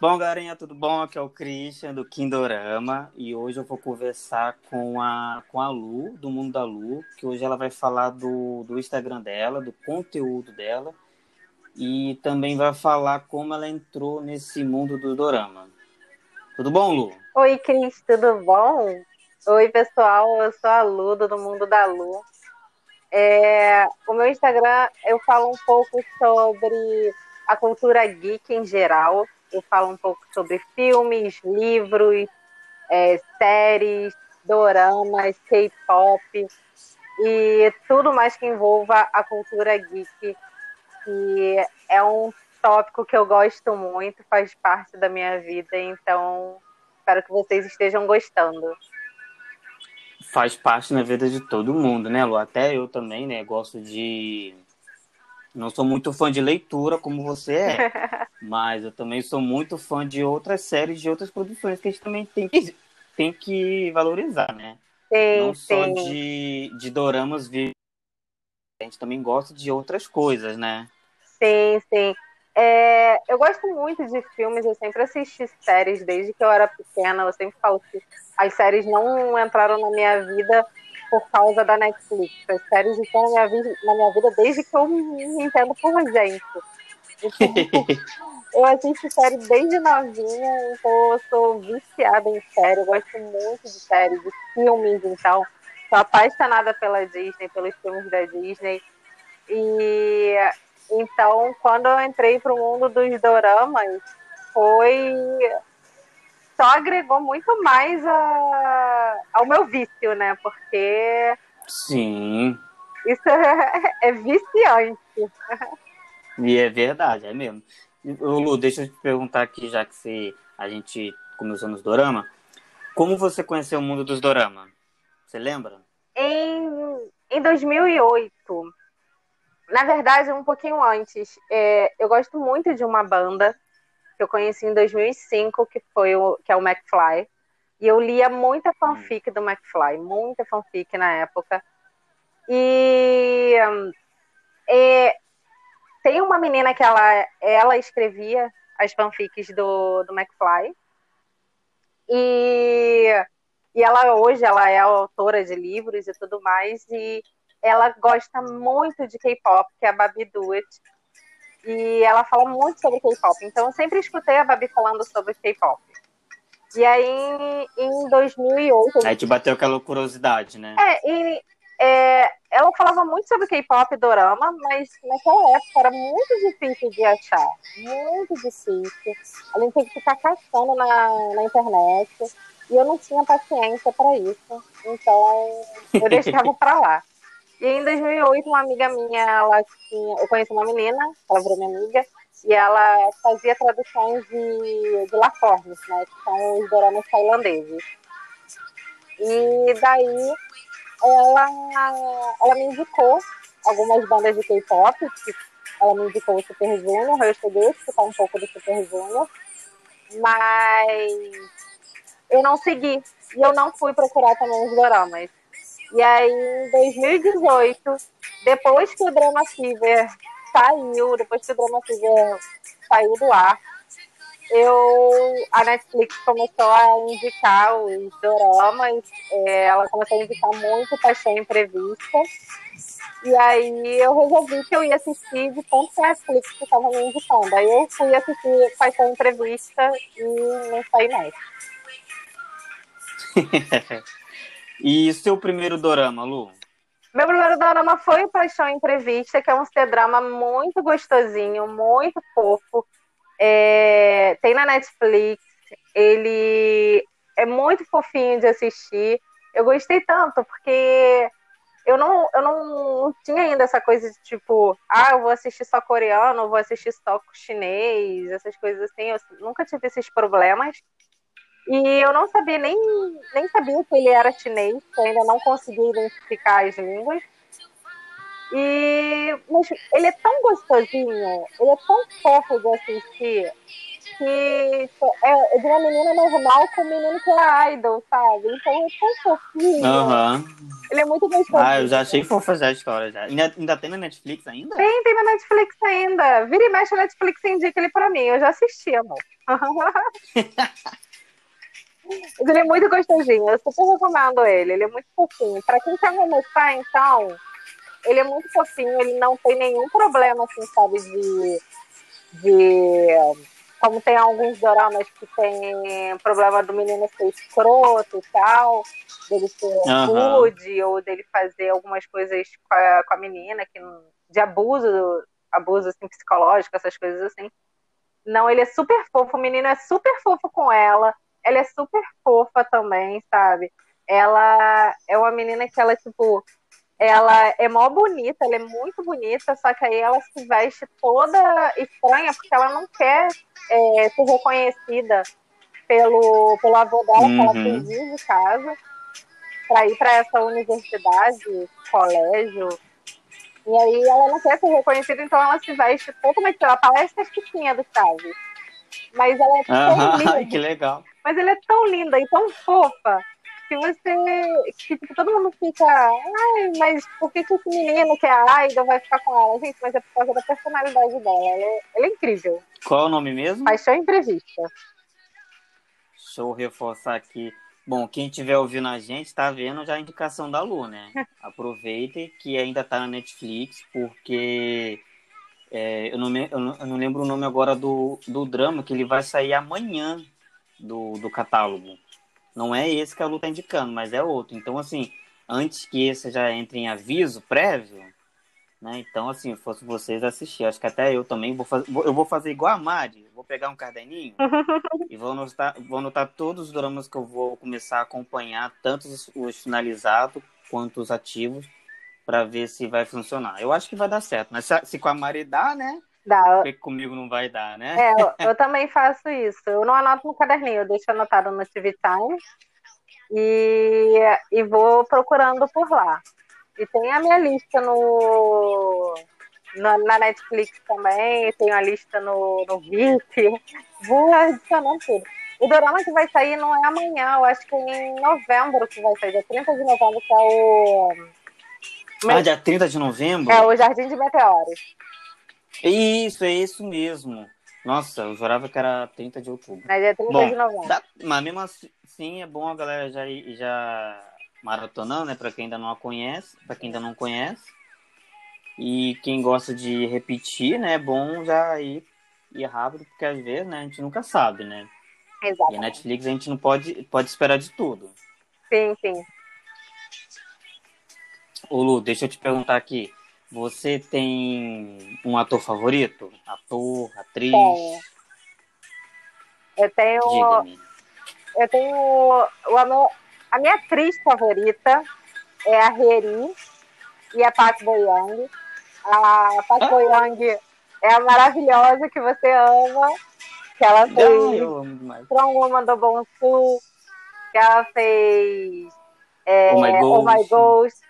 Bom, galerinha, tudo bom? Aqui é o Christian do Kindorama e hoje eu vou conversar com a, com a Lu, do Mundo da Lu, que hoje ela vai falar do, do Instagram dela, do conteúdo dela e também vai falar como ela entrou nesse mundo do Dorama. Tudo bom, Lu? Oi, Cris, tudo bom? Oi, pessoal, eu sou a Lu, do Mundo da Lu. É, o meu Instagram, eu falo um pouco sobre a cultura geek em geral, eu falo um pouco sobre filmes, livros, é, séries, doramas, K-pop e tudo mais que envolva a cultura geek, que é um tópico que eu gosto muito, faz parte da minha vida, então espero que vocês estejam gostando. Faz parte na vida de todo mundo, né, Lu? Até eu também, né, gosto de não sou muito fã de leitura como você é, mas eu também sou muito fã de outras séries, de outras produções que a gente também tem que, tem que valorizar, né? Sim, não só sim. de, de doramas, a gente também gosta de outras coisas, né? Sim, sim. É, eu gosto muito de filmes, eu sempre assisti séries desde que eu era pequena. Eu sempre falo que as séries não entraram na minha vida por causa da Netflix. As séries estão na minha, vida, na minha vida desde que eu me entendo por gente. Então, eu assisto série desde novinha, então eu sou viciada em série. Eu gosto muito de séries, de filmes, então. Sou apaixonada pela Disney, pelos filmes da Disney. E então, quando eu entrei para o mundo dos doramas, foi só agregou muito mais a, ao meu vício, né? Porque. Sim. Isso é, é viciante. E é verdade, é mesmo. Lu, deixa eu te perguntar aqui, já que você, a gente começou nos dorama. Como você conheceu o mundo dos dorama? Você lembra? Em, em 2008. Na verdade, um pouquinho antes. É, eu gosto muito de uma banda que eu conheci em 2005, que foi o que é o McFly. E eu lia muita fanfic do McFly, muita fanfic na época. E, e tem uma menina que ela, ela escrevia as fanfics do, do McFly. E, e ela hoje ela é autora de livros e tudo mais. E ela gosta muito de K-pop, que é a Babi Duet. E ela fala muito sobre K-pop. Então eu sempre escutei a Babi falando sobre K-pop. E aí, em 2008. Aí te bateu aquela curiosidade, né? É, e é, ela falava muito sobre K-pop e dorama, mas naquela época era muito difícil de achar. Muito difícil. A gente tinha que ficar caçando na, na internet. E eu não tinha paciência para isso. Então, eu deixava para lá. E em 2008, uma amiga minha, ela tinha, eu conheci uma menina, ela virou minha amiga, e ela fazia traduções de, de Laformes, né, que são os doramas tailandeses. E daí, ela, ela me indicou algumas bandas de K-pop, ela me indicou o Super Junior, eu a escutar um pouco do Super Junior, mas eu não segui, e eu não fui procurar também os doramas. E aí, em 2018, depois que o Drama Fever saiu, depois que o Drama Fever saiu do ar, eu, a Netflix começou a indicar os doramas, é, ela começou a indicar muito Paixão Imprevista, e aí eu resolvi que eu ia assistir de tanto que a Netflix estava me indicando. Aí eu fui assistir Paixão Imprevista e não saí mais. E seu primeiro dorama, Lu? Meu primeiro dorama foi Paixão Imprevista, que é um C-drama muito gostosinho, muito fofo. É... Tem na Netflix. Ele é muito fofinho de assistir. Eu gostei tanto, porque eu não, eu não tinha ainda essa coisa de tipo, ah, eu vou assistir só coreano, eu vou assistir só chinês, essas coisas assim. Eu nunca tive esses problemas. E eu não sabia nem, nem sabia que ele era chinês, ainda não consegui identificar as línguas. E mas ele é tão gostosinho, ele é tão fofo de assistir. que é de uma menina normal com um menino que é idol, sabe? Então é tão fofinho. Aham. Ele é muito gostoso. Ah, eu já achei fofa já a história já. Ainda, ainda tem na Netflix ainda? Tem, tem na Netflix ainda. Vira e mexe a Netflix indica ele pra mim. Eu já assisti, amor. Mas ele é muito gostosinho. Eu super recomendo ele. Ele é muito fofinho. Pra quem quer começar, então, ele é muito fofinho. Ele não tem nenhum problema, assim, sabe, de. de como tem alguns doramas que tem problema do menino ser escroto e tal, dele ser Aham. rude ou dele fazer algumas coisas com a, com a menina, que, de abuso, abuso assim, psicológico, essas coisas assim. Não, ele é super fofo, o menino é super fofo com ela, ela é super fofa também, sabe? Ela é uma menina que ela, tipo, ela é mó bonita, ela é muito bonita, só que aí ela se veste toda estranha porque ela não quer é, ser reconhecida pelo, pelo avô dela, que ela Uhum. fugiu de casa para ir para essa universidade, colégio. E aí ela não quer ser reconhecida, então ela se veste totalmente, ela parece a Chiquinha do Chaves. Mas ela é tão. Ai, linda, que legal. mas ela é tão linda e tão fofa que você. que tipo, todo mundo fica. Ai, mas por que, que esse menino que é a Idol vai ficar com ela? Gente, mas é por causa da personalidade dela. Ela é, ela é incrível. Qual é o nome mesmo? Paixão imprevista. Deixa eu reforçar aqui. Bom, quem estiver ouvindo a gente tá vendo já a indicação da Lu, né? Aproveitem que ainda tá na Netflix, porque é, eu, não, me- eu, não, eu não lembro o nome agora do, do drama, que ele vai sair amanhã do, do catálogo. Não é esse que a Lu tá indicando, mas é outro. Então, assim, antes que esse já entre em aviso prévio, né? Então, assim, se fosse vocês assistir, acho que até eu também vou fazer, eu vou fazer igual a Mari, vou pegar um caderninho e vou anotar, vou anotar todos os dramas que eu vou começar a acompanhar, tanto os, os finalizados quanto os ativos, para ver se vai funcionar. Eu acho que vai dar certo, mas se, com a Mari dá, né? Dá. Por que comigo não vai dar, né? É, eu, eu também faço isso. Eu não anoto no caderninho, eu deixo anotado no TV Time e, e vou procurando por lá. E tem a minha lista no, na, na Netflix também, tem a lista no, no Viki. Vou adicionando tudo. O dorama que vai sair não é amanhã, eu acho que é em novembro que vai sair, dia 30 de novembro, que é o. Ah, dia 30 de novembro? É o Jardim de Meteoros. Isso, é isso mesmo. Nossa, eu jurava que era 30 de outubro. Né? Dia 30 Bom, de novembro. Dá- mas mesmo assim é bom a galera já ir já maratonando, né? Pra quem ainda não a conhece, pra quem ainda não conhece. E quem gosta de repetir, né? É bom já ir, ir rápido, porque às vezes, né, a gente nunca sabe, né? E a Exato. Netflix a gente não pode, pode esperar de tudo. Sim, sim. Ô Lu, deixa eu te perguntar aqui. Você tem um ator favorito? Ator, atriz? Tenho. Eu tenho. Eu tenho. O, a, minha atriz favorita é a Reri e a Park Bo-young. A Park Ah. Bo-young é a maravilhosa que você ama, que ela fez. Strong Woman do Bom Sul, que ela fez é, Oh My Oh My Ghost.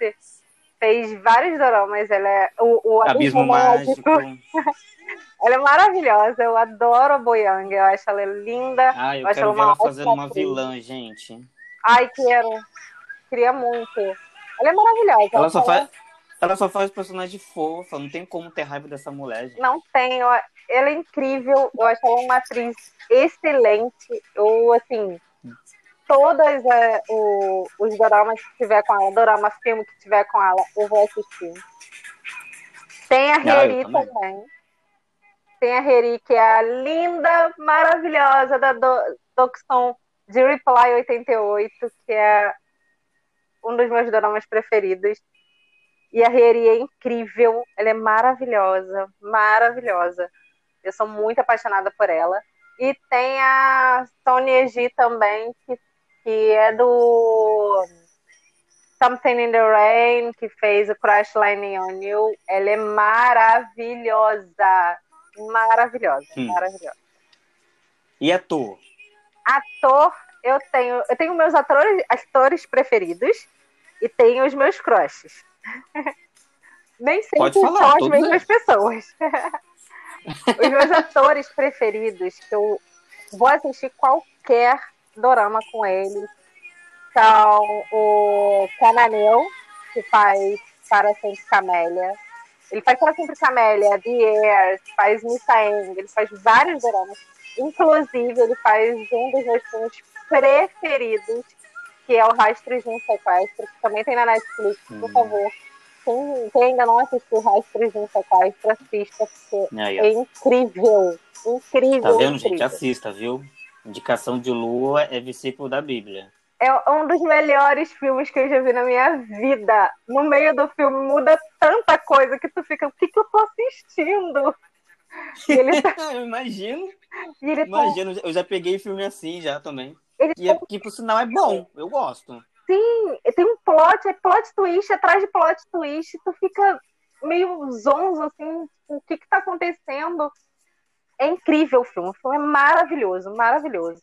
Fez vários dramas. Ela é o, o Abismo Mágico. Ela é maravilhosa, eu adoro a Boyang, eu acho ela linda. Ah, eu acho quero ela ver ela fazendo uma atriz. vilã, gente. Ai, quero. Queria muito. Ela é maravilhosa. Ela só fala- faz, ela só faz personagem fofa, não tem como ter raiva dessa mulher, gente. Não tem, eu- ela é incrível, eu acho ela uma atriz excelente. Eu, assim, todas é, o- os doramas que tiver com ela, dorama filme que tiver com ela, eu vou assistir. Tem a Ah, Reri também. também. Tem a Reri, que é a linda, maravilhosa da Do Dokson de Reply 88, que é um dos meus doramas preferidos. E a Reri é incrível, ela é maravilhosa, maravilhosa. Eu sou muito apaixonada por ela. E tem a Sonia G também, que, que é do Something in the Rain, que fez o Crash Landing on You. Ela é maravilhosa. Maravilhosa, Hum. maravilhosa. E ator? Ator, eu tenho, eu tenho meus atores, atores preferidos e tenho os meus crushes. Nem sempre Pode falar, são as mesmas pessoas. os meus atores preferidos, que eu vou assistir qualquer dorama com ele. São o Cananeu, que faz Para Sempre Camélia. Ele faz Para Sempre Camélia, The Air, faz Misaeng, ele faz vários doramas. Inclusive, ele faz um dos meus filmes preferidos, que é o Rastros de um Sequestro, que também tem na Netflix, por hum. favor. Quem, quem, ainda não assistiu Rastros de um Sequestro, assista, porque Aí, é incrível. Incrível. Tá vendo, incrível. gente? Assista, viu? Indicação de Lua é versículo da Bíblia. É um dos melhores filmes que eu já vi na minha vida. No meio do filme muda tanta coisa que tu fica, o que, que eu tô assistindo? Tá... eu imagino. Tá imagino, tá... eu já peguei filme assim já também. Ele e é, que por sinal é bom, eu gosto. Sim, tem um plot, é plot twist atrás de plot twist, tu fica meio zonzo, assim, o que que tá acontecendo? É incrível o filme, o filme é maravilhoso, maravilhoso.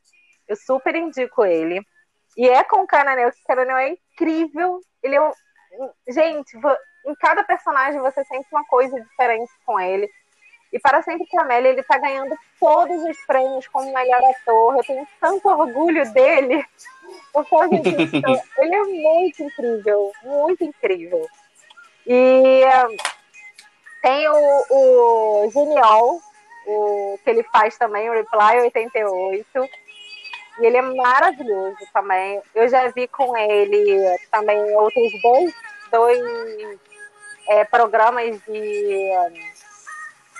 Eu super indico ele. E é com o Cananel, que o Cananel é incrível. Ele é um... Gente, em cada personagem você sente uma coisa diferente com ele. E para sempre que Amélia, ele tá ganhando todos os prêmios como melhor ator. Eu tenho tanto orgulho dele. Porque ele é muito incrível, muito incrível. E tem o, o Genial, o, que ele faz também, o Reply 88. E ele é maravilhoso também. Eu já vi com ele também outros dois, dois é, programas de,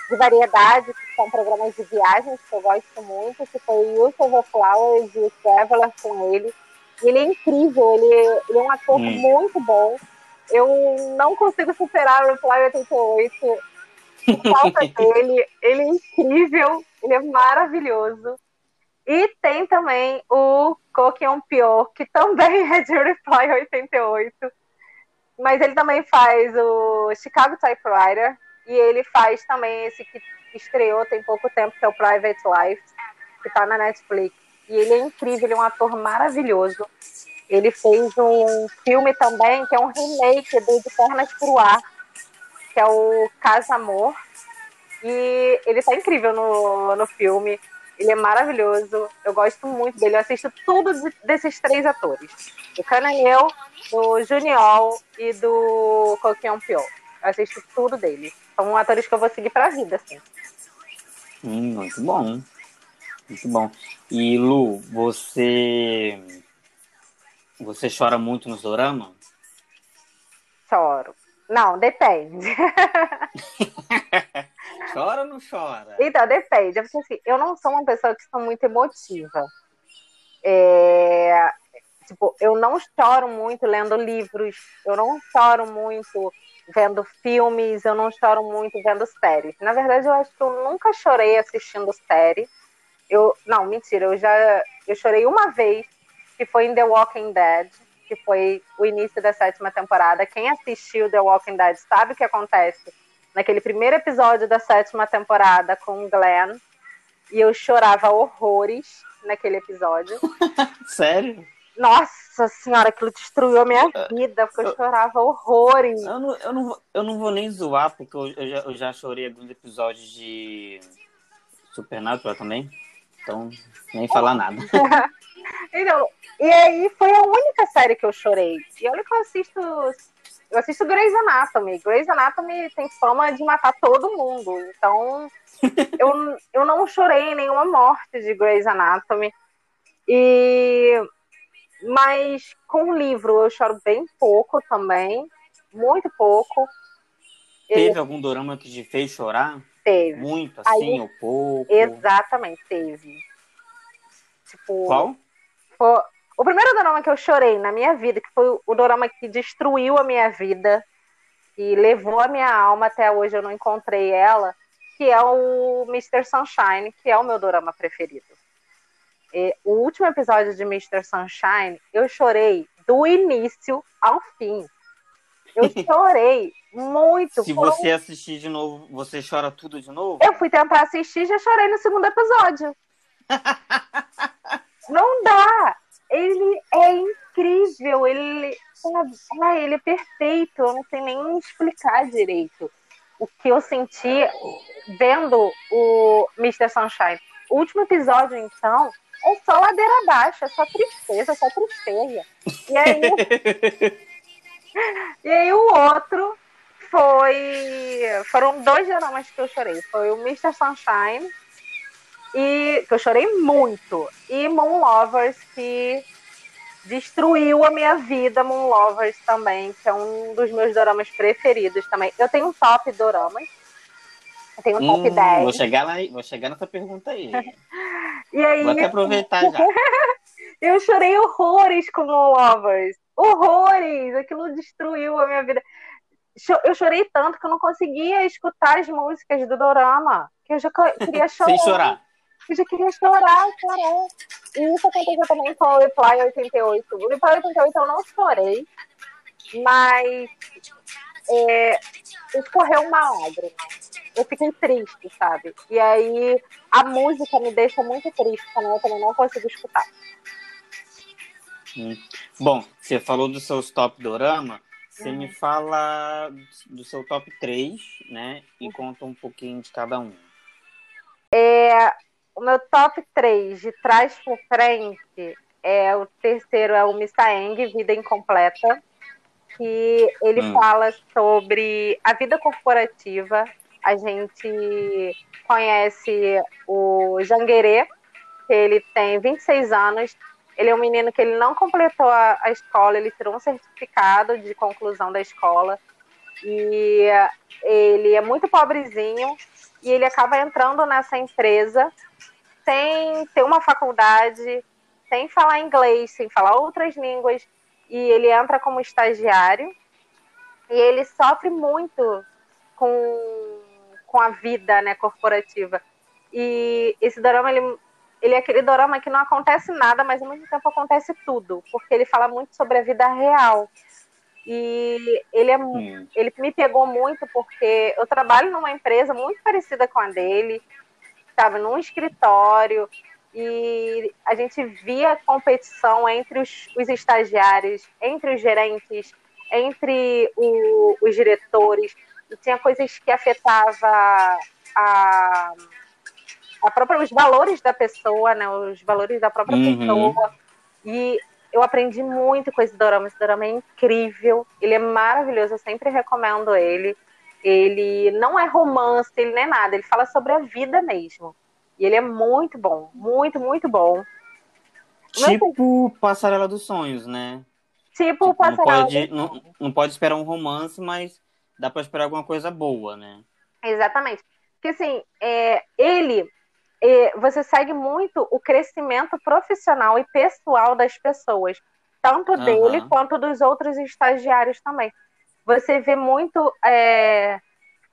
de variedade, que são programas de viagens, que eu gosto muito, que foi o Silver Flowers e o Traveler com ele. E ele é incrível, ele, ele é um ator hum. muito bom. Eu não consigo superar o Reply 88 por falta dele. Ele é incrível, ele é maravilhoso. E tem também o Kokion Pio, que também é de Reply 88. Mas ele também faz o Chicago Typewriter. E ele faz também esse que estreou tem pouco tempo, que é o Private Life, que está na Netflix. E ele é incrível, ele é um ator maravilhoso. Ele fez um filme também, que é um remake do De Pernas pro Ar, que é o Casa Amor. E ele está incrível no, no filme. Ele é maravilhoso. Eu gosto muito dele. Eu assisto tudo desses três atores: do Cananeu, do Junior e do Coquion Pio. Eu assisto tudo dele. São atores que eu vou seguir pra vida, assim. Hum, muito bom. Muito bom. E Lu, você. Você chora muito nos dorama? Choro. Não, depende. chora ou não chora? Então, depende. Porque assim, eu não sou uma pessoa que sou muito emotiva. É... Tipo, eu não choro muito lendo livros, eu não choro muito vendo filmes, eu não choro muito vendo séries. Na verdade, eu acho que eu nunca chorei assistindo série. Eu, não, mentira, eu já eu chorei uma vez, que foi em The Walking Dead que foi o início da sétima temporada. Quem assistiu The Walking Dead sabe o que acontece naquele primeiro episódio da sétima temporada com o Glenn. E eu chorava horrores naquele episódio. Sério? Nossa senhora, aquilo destruiu a minha vida, porque eu, eu chorava horrores. Eu não, eu, não, eu não vou nem zoar, porque eu, eu, já, eu já chorei alguns episódios de Supernatural também. Então, nem falar nada. então, e aí foi a única série que eu chorei. E olha que eu assisto. Eu assisto Grey's Anatomy. Grey's Anatomy tem fama de matar todo mundo. Então, eu, eu não chorei nenhuma morte de Grey's Anatomy. E mas com o livro eu choro bem pouco também, muito pouco. Teve algum dorama que te fez chorar? Teve. Muito, assim, Aí, ou pouco? Exatamente, teve. Tipo, Qual? Foi, o primeiro dorama que eu chorei na minha vida, que foi o dorama que destruiu a minha vida e levou a minha alma até hoje, eu não encontrei ela, que é o Mr. Sunshine, que é o meu dorama preferido. E, o último episódio de Mr. Sunshine, eu chorei do início ao fim. Eu chorei muito. Se você um... assistir de novo, você chora tudo de novo? Eu fui tentar assistir e já chorei no segundo episódio. não dá ele é incrível, ele, ah, ele é perfeito, eu não sei nem explicar direito o que eu senti vendo o Mr. Sunshine. O último episódio, então, é só ladeira abaixo, é só tristeza, é só tristeza. E aí, e aí o outro foi. Foram dois dramas que eu chorei. Foi o Mr. Sunshine, e que eu chorei muito. E Moon Lovers, que destruiu a minha vida, Moon Lovers também, que é um dos meus doramas preferidos também. Eu tenho um top doramas. Eu tenho um top hum, 10. Vou chegar, lá, vou chegar nessa pergunta aí. e aí vou até aproveitar já. eu chorei horrores com Moon Lovers. Horrores! Aquilo destruiu a minha vida. Eu chorei tanto que eu não conseguia escutar as músicas do dorama. Que eu já queria chorar. Sem chorar. Eu já queria chorar, chorar. E isso aconteceu também com o Reply 88. O Reply 88 eu não chorei, mas é, escorreu uma lágrima. Eu fiquei triste, sabe? E aí a música me deixa muito triste também, eu também não consigo escutar. Hum. Bom, você falou dos seus top dorama. Você uhum. me fala do seu top 3, né? E conta um pouquinho de cada um. É, o meu top 3 de trás para frente é o terceiro é o Eng, Vida Incompleta, que ele hum. fala sobre a vida corporativa. A gente conhece o Janguerê, que ele tem 26 anos. Ele é um menino que ele não completou a, a escola, ele tirou um certificado de conclusão da escola. E ele é muito pobrezinho e ele acaba entrando nessa empresa sem ter uma faculdade, sem falar inglês, sem falar outras línguas, e ele entra como estagiário e ele sofre muito com, com a vida né, corporativa. E esse drama, ele, ele é aquele drama que não acontece nada, mas ao mesmo tempo acontece tudo, porque ele fala muito sobre a vida real. E ele, é, ele me pegou muito porque eu trabalho numa empresa muito parecida com a dele, estava num escritório e a gente via competição entre os, os estagiários, entre os gerentes, entre o, os diretores, e tinha coisas que afetavam a, a própria, os valores da pessoa, né, os valores da própria uhum. pessoa. E eu aprendi muito com esse dorama. Esse dorama é incrível, ele é maravilhoso, eu sempre recomendo ele. Ele não é romance, ele não é nada, ele fala sobre a vida mesmo. E ele é muito bom, muito, muito bom. Tipo Passarela dos Sonhos, né? Tipo, tipo Passarela não pode, não, não pode esperar um romance, mas dá para esperar alguma coisa boa, né? Exatamente. Porque assim, é, ele, você segue muito o crescimento profissional e pessoal das pessoas, tanto uhum. dele quanto dos outros estagiários também você vê muito. É,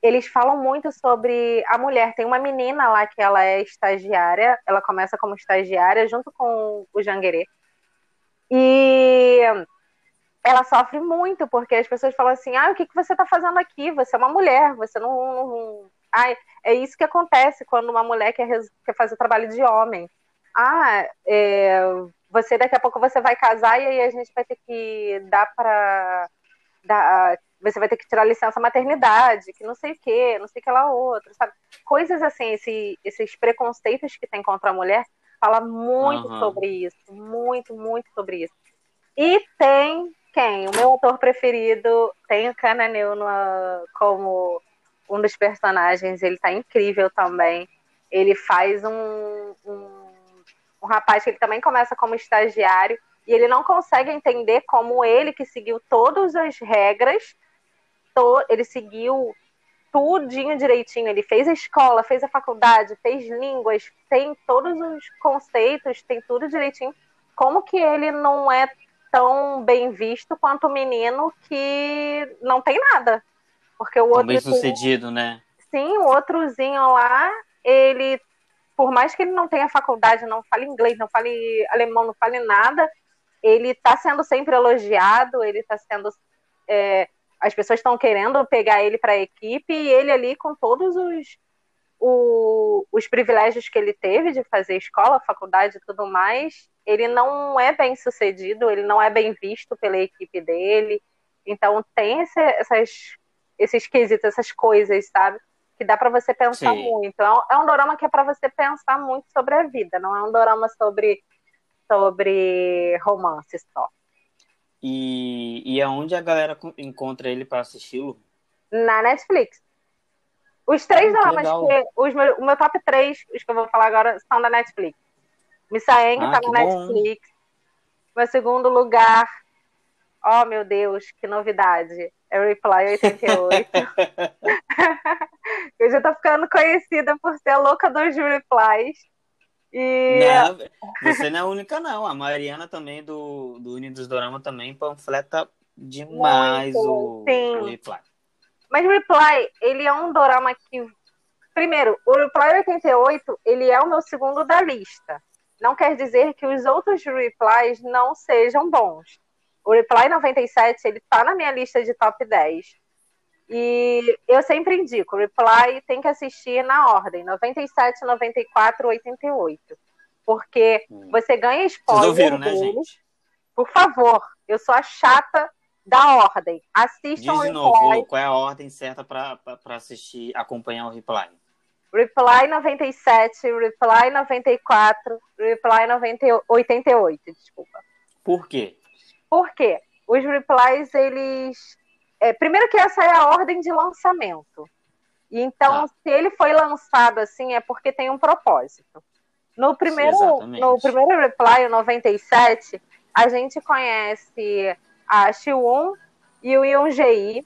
eles falam muito sobre a mulher. Tem uma menina lá que ela é estagiária, ela começa como estagiária junto com o Janguerê. E ela sofre muito, porque as pessoas falam assim: ah, o que, que você está fazendo aqui? Você é uma mulher, você não. não... Ah, é isso que acontece quando uma mulher quer, quer fazer trabalho de homem. Ah, é, você daqui a pouco você vai casar e aí a gente vai ter que dar para você vai ter que tirar licença maternidade, que não sei o que, não sei o que lá outro, sabe? Coisas assim, esse, esses preconceitos que tem contra a mulher, fala muito uhum. sobre isso, muito, muito sobre isso. E tem quem? O meu autor preferido tem o Cananeu como um dos personagens, ele tá incrível também. Ele faz um, um, um rapaz que ele também começa como estagiário, e ele não consegue entender como ele, que seguiu todas as regras, to, ele seguiu tudinho direitinho. Ele fez a escola, fez a faculdade, fez línguas, tem todos os conceitos, tem tudo direitinho. Como que ele não é tão bem visto quanto o menino que não tem nada? Porque o outro. Bem sucedido, né? Sim, o outrozinho lá, ele, por mais que ele não tenha faculdade, não fale inglês, não fale alemão, não fale nada, ele está sendo sempre elogiado, ele está sendo. É, as pessoas estão querendo pegar ele para a equipe e ele ali com todos os, o, os privilégios que ele teve de fazer escola, faculdade e tudo mais, ele não é bem sucedido, ele não é bem visto pela equipe dele. Então tem esse, essas, esses quesitos, essas coisas, sabe? Que que dá para você pensar Sim. muito. É um, é um dorama que é para você pensar muito sobre a vida, não é um dorama sobre, sobre romance só. E, e aonde a galera encontra ele para assisti-lo? Na Netflix. Os três ah, doramas que. Os meu, o meu top 3, os que eu vou falar agora, são da Netflix. Misaeng ah, tá na Netflix. Meu segundo lugar. Oh, meu Deus, que novidade. É o Reply 88. eu já tô ficando conhecida por ser a louca dos replies. E... Não, você não é a única, não. A Mariana também, do, do Unidos Dorama, também panfleta demais Muito, o, o Reply. Mas o Reply, ele é um dorama que. Primeiro, o Reply 88, ele é o meu segundo da lista. Não quer dizer que os outros replies não sejam bons. O Reply 97, ele tá na minha lista de top 10. E eu sempre indico, Reply tem que assistir na ordem, 97, 94, 88. Porque hum. você ganha spoiler Vocês ouviram, né, gente? Por favor, eu sou a chata da ordem. Assistam Diz de novo, qual é a ordem certa para assistir, acompanhar o Reply? Reply 97, Reply 94, Reply 90, 88, desculpa. Por quê? Por quê? Os replies, eles. É, primeiro que essa é a ordem de lançamento. Então, ah. se ele foi lançado assim, é porque tem um propósito. No primeiro, no primeiro reply, o 97, a gente conhece a Xiwon e o Yoon-jae.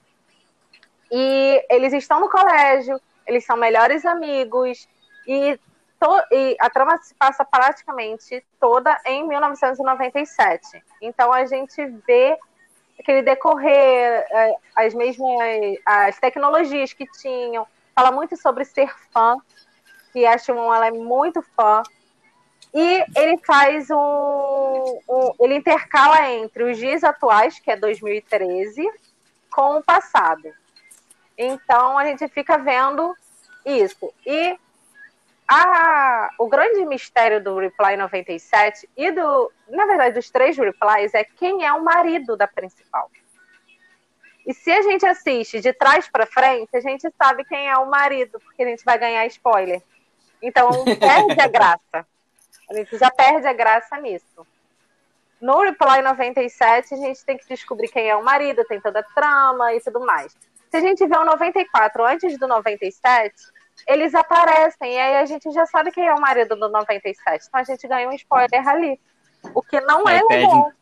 E eles estão no colégio, eles são melhores amigos, e, to, e a trama se passa praticamente toda em 1997. Então a gente vê aquele decorrer, é, as mesmas as tecnologias que tinham, fala muito sobre ser fã, que a Xiwon ela é muito fã, e ele faz um, um, Ele intercala entre os dias atuais, que é 2013, com o passado. Então a gente fica vendo isso. E a, o grande mistério do Reply 97 e do. Na verdade, dos três replies é quem é o marido da principal. E se a gente assiste de trás para frente, a gente sabe quem é o marido, porque a gente vai ganhar spoiler. Então perde a graça. A gente já perde a graça nisso. No Reply 97, a gente tem que descobrir quem é o marido, tem toda a trama e tudo mais. Se a gente vê o 94 antes do 97, eles aparecem, e aí a gente já sabe quem é o marido do 97. Então a gente ganha um spoiler ali. O que não aí é perde... legal.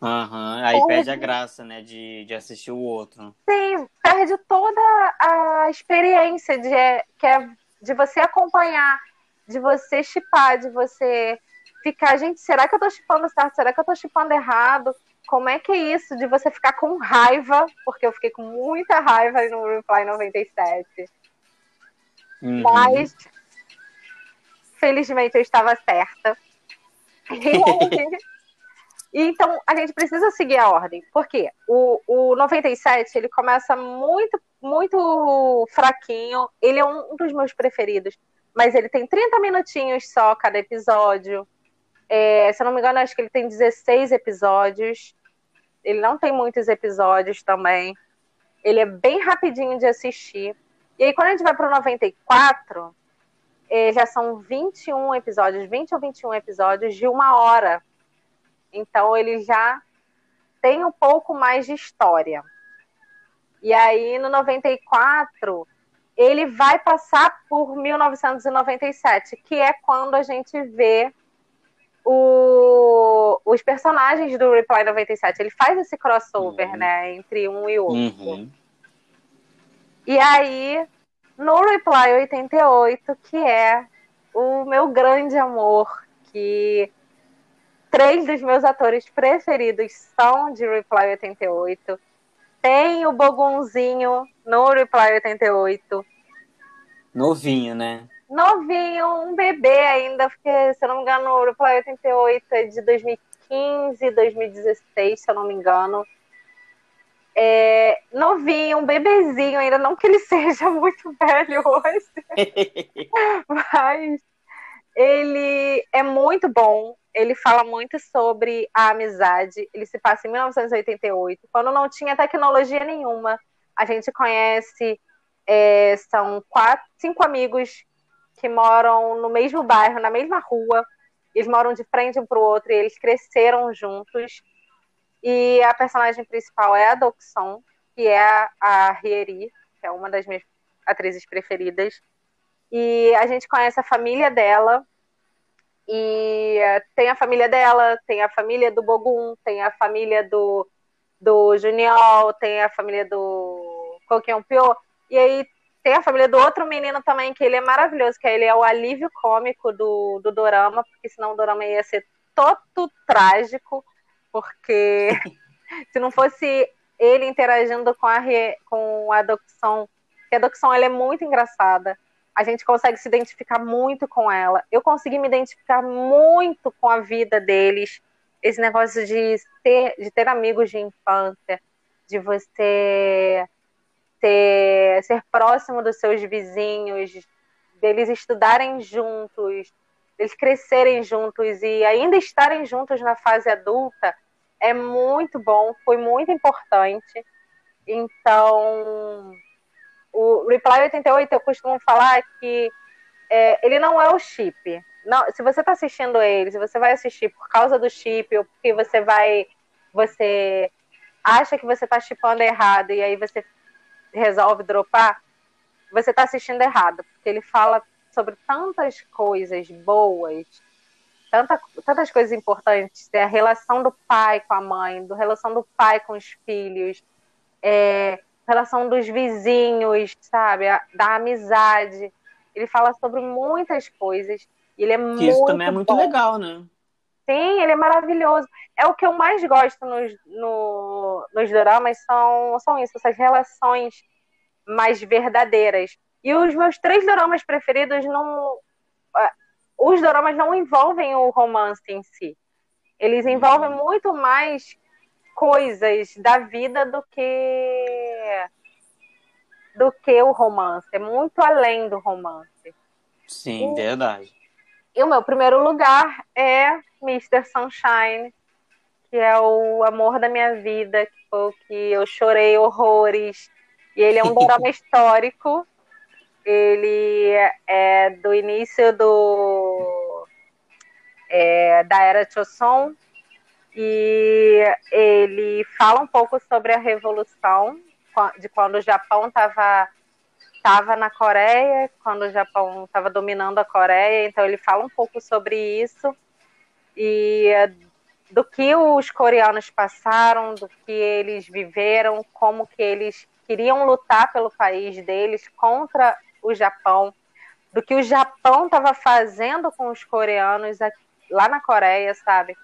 Uhum, aí perde... perde a graça, né, de, de assistir o outro. Sim, perde toda a experiência de, que é de você acompanhar de você chipar, de você ficar, gente, será que eu tô chipando certo? Será que eu tô chipando errado? Como é que é isso de você ficar com raiva? Porque eu fiquei com muita raiva no Reply 97. Uhum. Mas, felizmente, eu estava certa. E então, a gente precisa seguir a ordem. Por quê? O, o 97, ele começa muito, muito fraquinho. Ele é um dos meus preferidos mas ele tem 30 minutinhos só cada episódio. É, se eu não me engano, acho que ele tem 16 episódios. Ele não tem muitos episódios também. Ele é bem rapidinho de assistir. E aí, quando a gente vai para o 94, é, já são 21 episódios, 20 ou 21 episódios de uma hora. Então, ele já tem um pouco mais de história. E aí, no 94, ele vai passar por 1997, que é quando a gente vê o, os personagens do Reply 97. Ele faz esse crossover, uhum. né, entre um e outro. Uhum. E aí, no Reply 88, que é o meu grande amor, que três dos meus atores preferidos são de Reply 88. Tem o Bogunzinho no Reply 88. Novinho, né? Novinho, um bebê ainda, porque, se eu não me engano, o Reply 88 é de 2015, 2016, se eu não me engano. É, novinho, um bebezinho ainda, não que ele seja muito velho hoje, mas ele é muito bom. Ele fala muito sobre a amizade. Ele se passa em 1988, quando não tinha tecnologia nenhuma. A gente conhece É, são quatro, cinco amigos que moram no mesmo bairro, na mesma rua. Eles moram de frente um para o outro e eles cresceram juntos. E a personagem principal é a Doxon, que é a Rieri, que é uma das minhas atrizes preferidas. E a gente conhece a família dela. E tem a família dela, tem a família do Bogum, tem a família do, do Junior, tem a família do Kokion Pyo. E aí tem a família do outro menino também, que ele é maravilhoso, que ele é o alívio cômico do, do Dorama, porque senão o Dorama ia ser todo trágico, porque se não fosse ele interagindo com a, com a Doxon, que a Doxon ela é muito engraçada, a gente consegue se identificar muito com ela. Eu consegui me identificar muito com a vida deles, esse negócio de ter, de ter amigos de infância, de você ter, ser próximo dos seus vizinhos, deles estudarem juntos, deles crescerem juntos e ainda estarem juntos na fase adulta é muito bom, foi muito importante. Então, o Reply 88 eu costumo falar que é, ele não é o chip. Não, se você está assistindo ele, se você vai assistir por causa do chip ou porque você vai, você acha que você está chipando errado e aí você resolve dropar, você está assistindo errado, porque ele fala sobre tantas coisas boas, tanta, tantas coisas importantes, é a relação do pai com a mãe, da relação do pai com os filhos, é, relação dos vizinhos, sabe, a, da amizade. Ele fala sobre muitas coisas. Ele é que muito isso também é muito bom. legal, né? Sim, ele é maravilhoso. É o que eu mais gosto nos, no, nos dramas, são, são isso, essas relações mais verdadeiras. E os meus três dramas preferidos não. Os dramas não envolvem o romance em si. Eles envolvem uhum. muito mais coisas da vida do que do que o romance. É muito além do romance. Sim, e, verdade. E o meu primeiro lugar é Mr. Sunshine, que é o amor da minha vida, que foi o que eu chorei horrores. E ele é um drama histórico. Ele é do início do é, da era Choson e ele fala um pouco sobre a revolução de quando o Japão estava estava na Coreia, quando o Japão estava dominando a Coreia, então ele fala um pouco sobre isso e eh, do que os coreanos passaram, do que eles viveram, como que eles queriam lutar pelo país deles contra o Japão, do que o Japão estava fazendo com os coreanos lá na Coreia, sabe?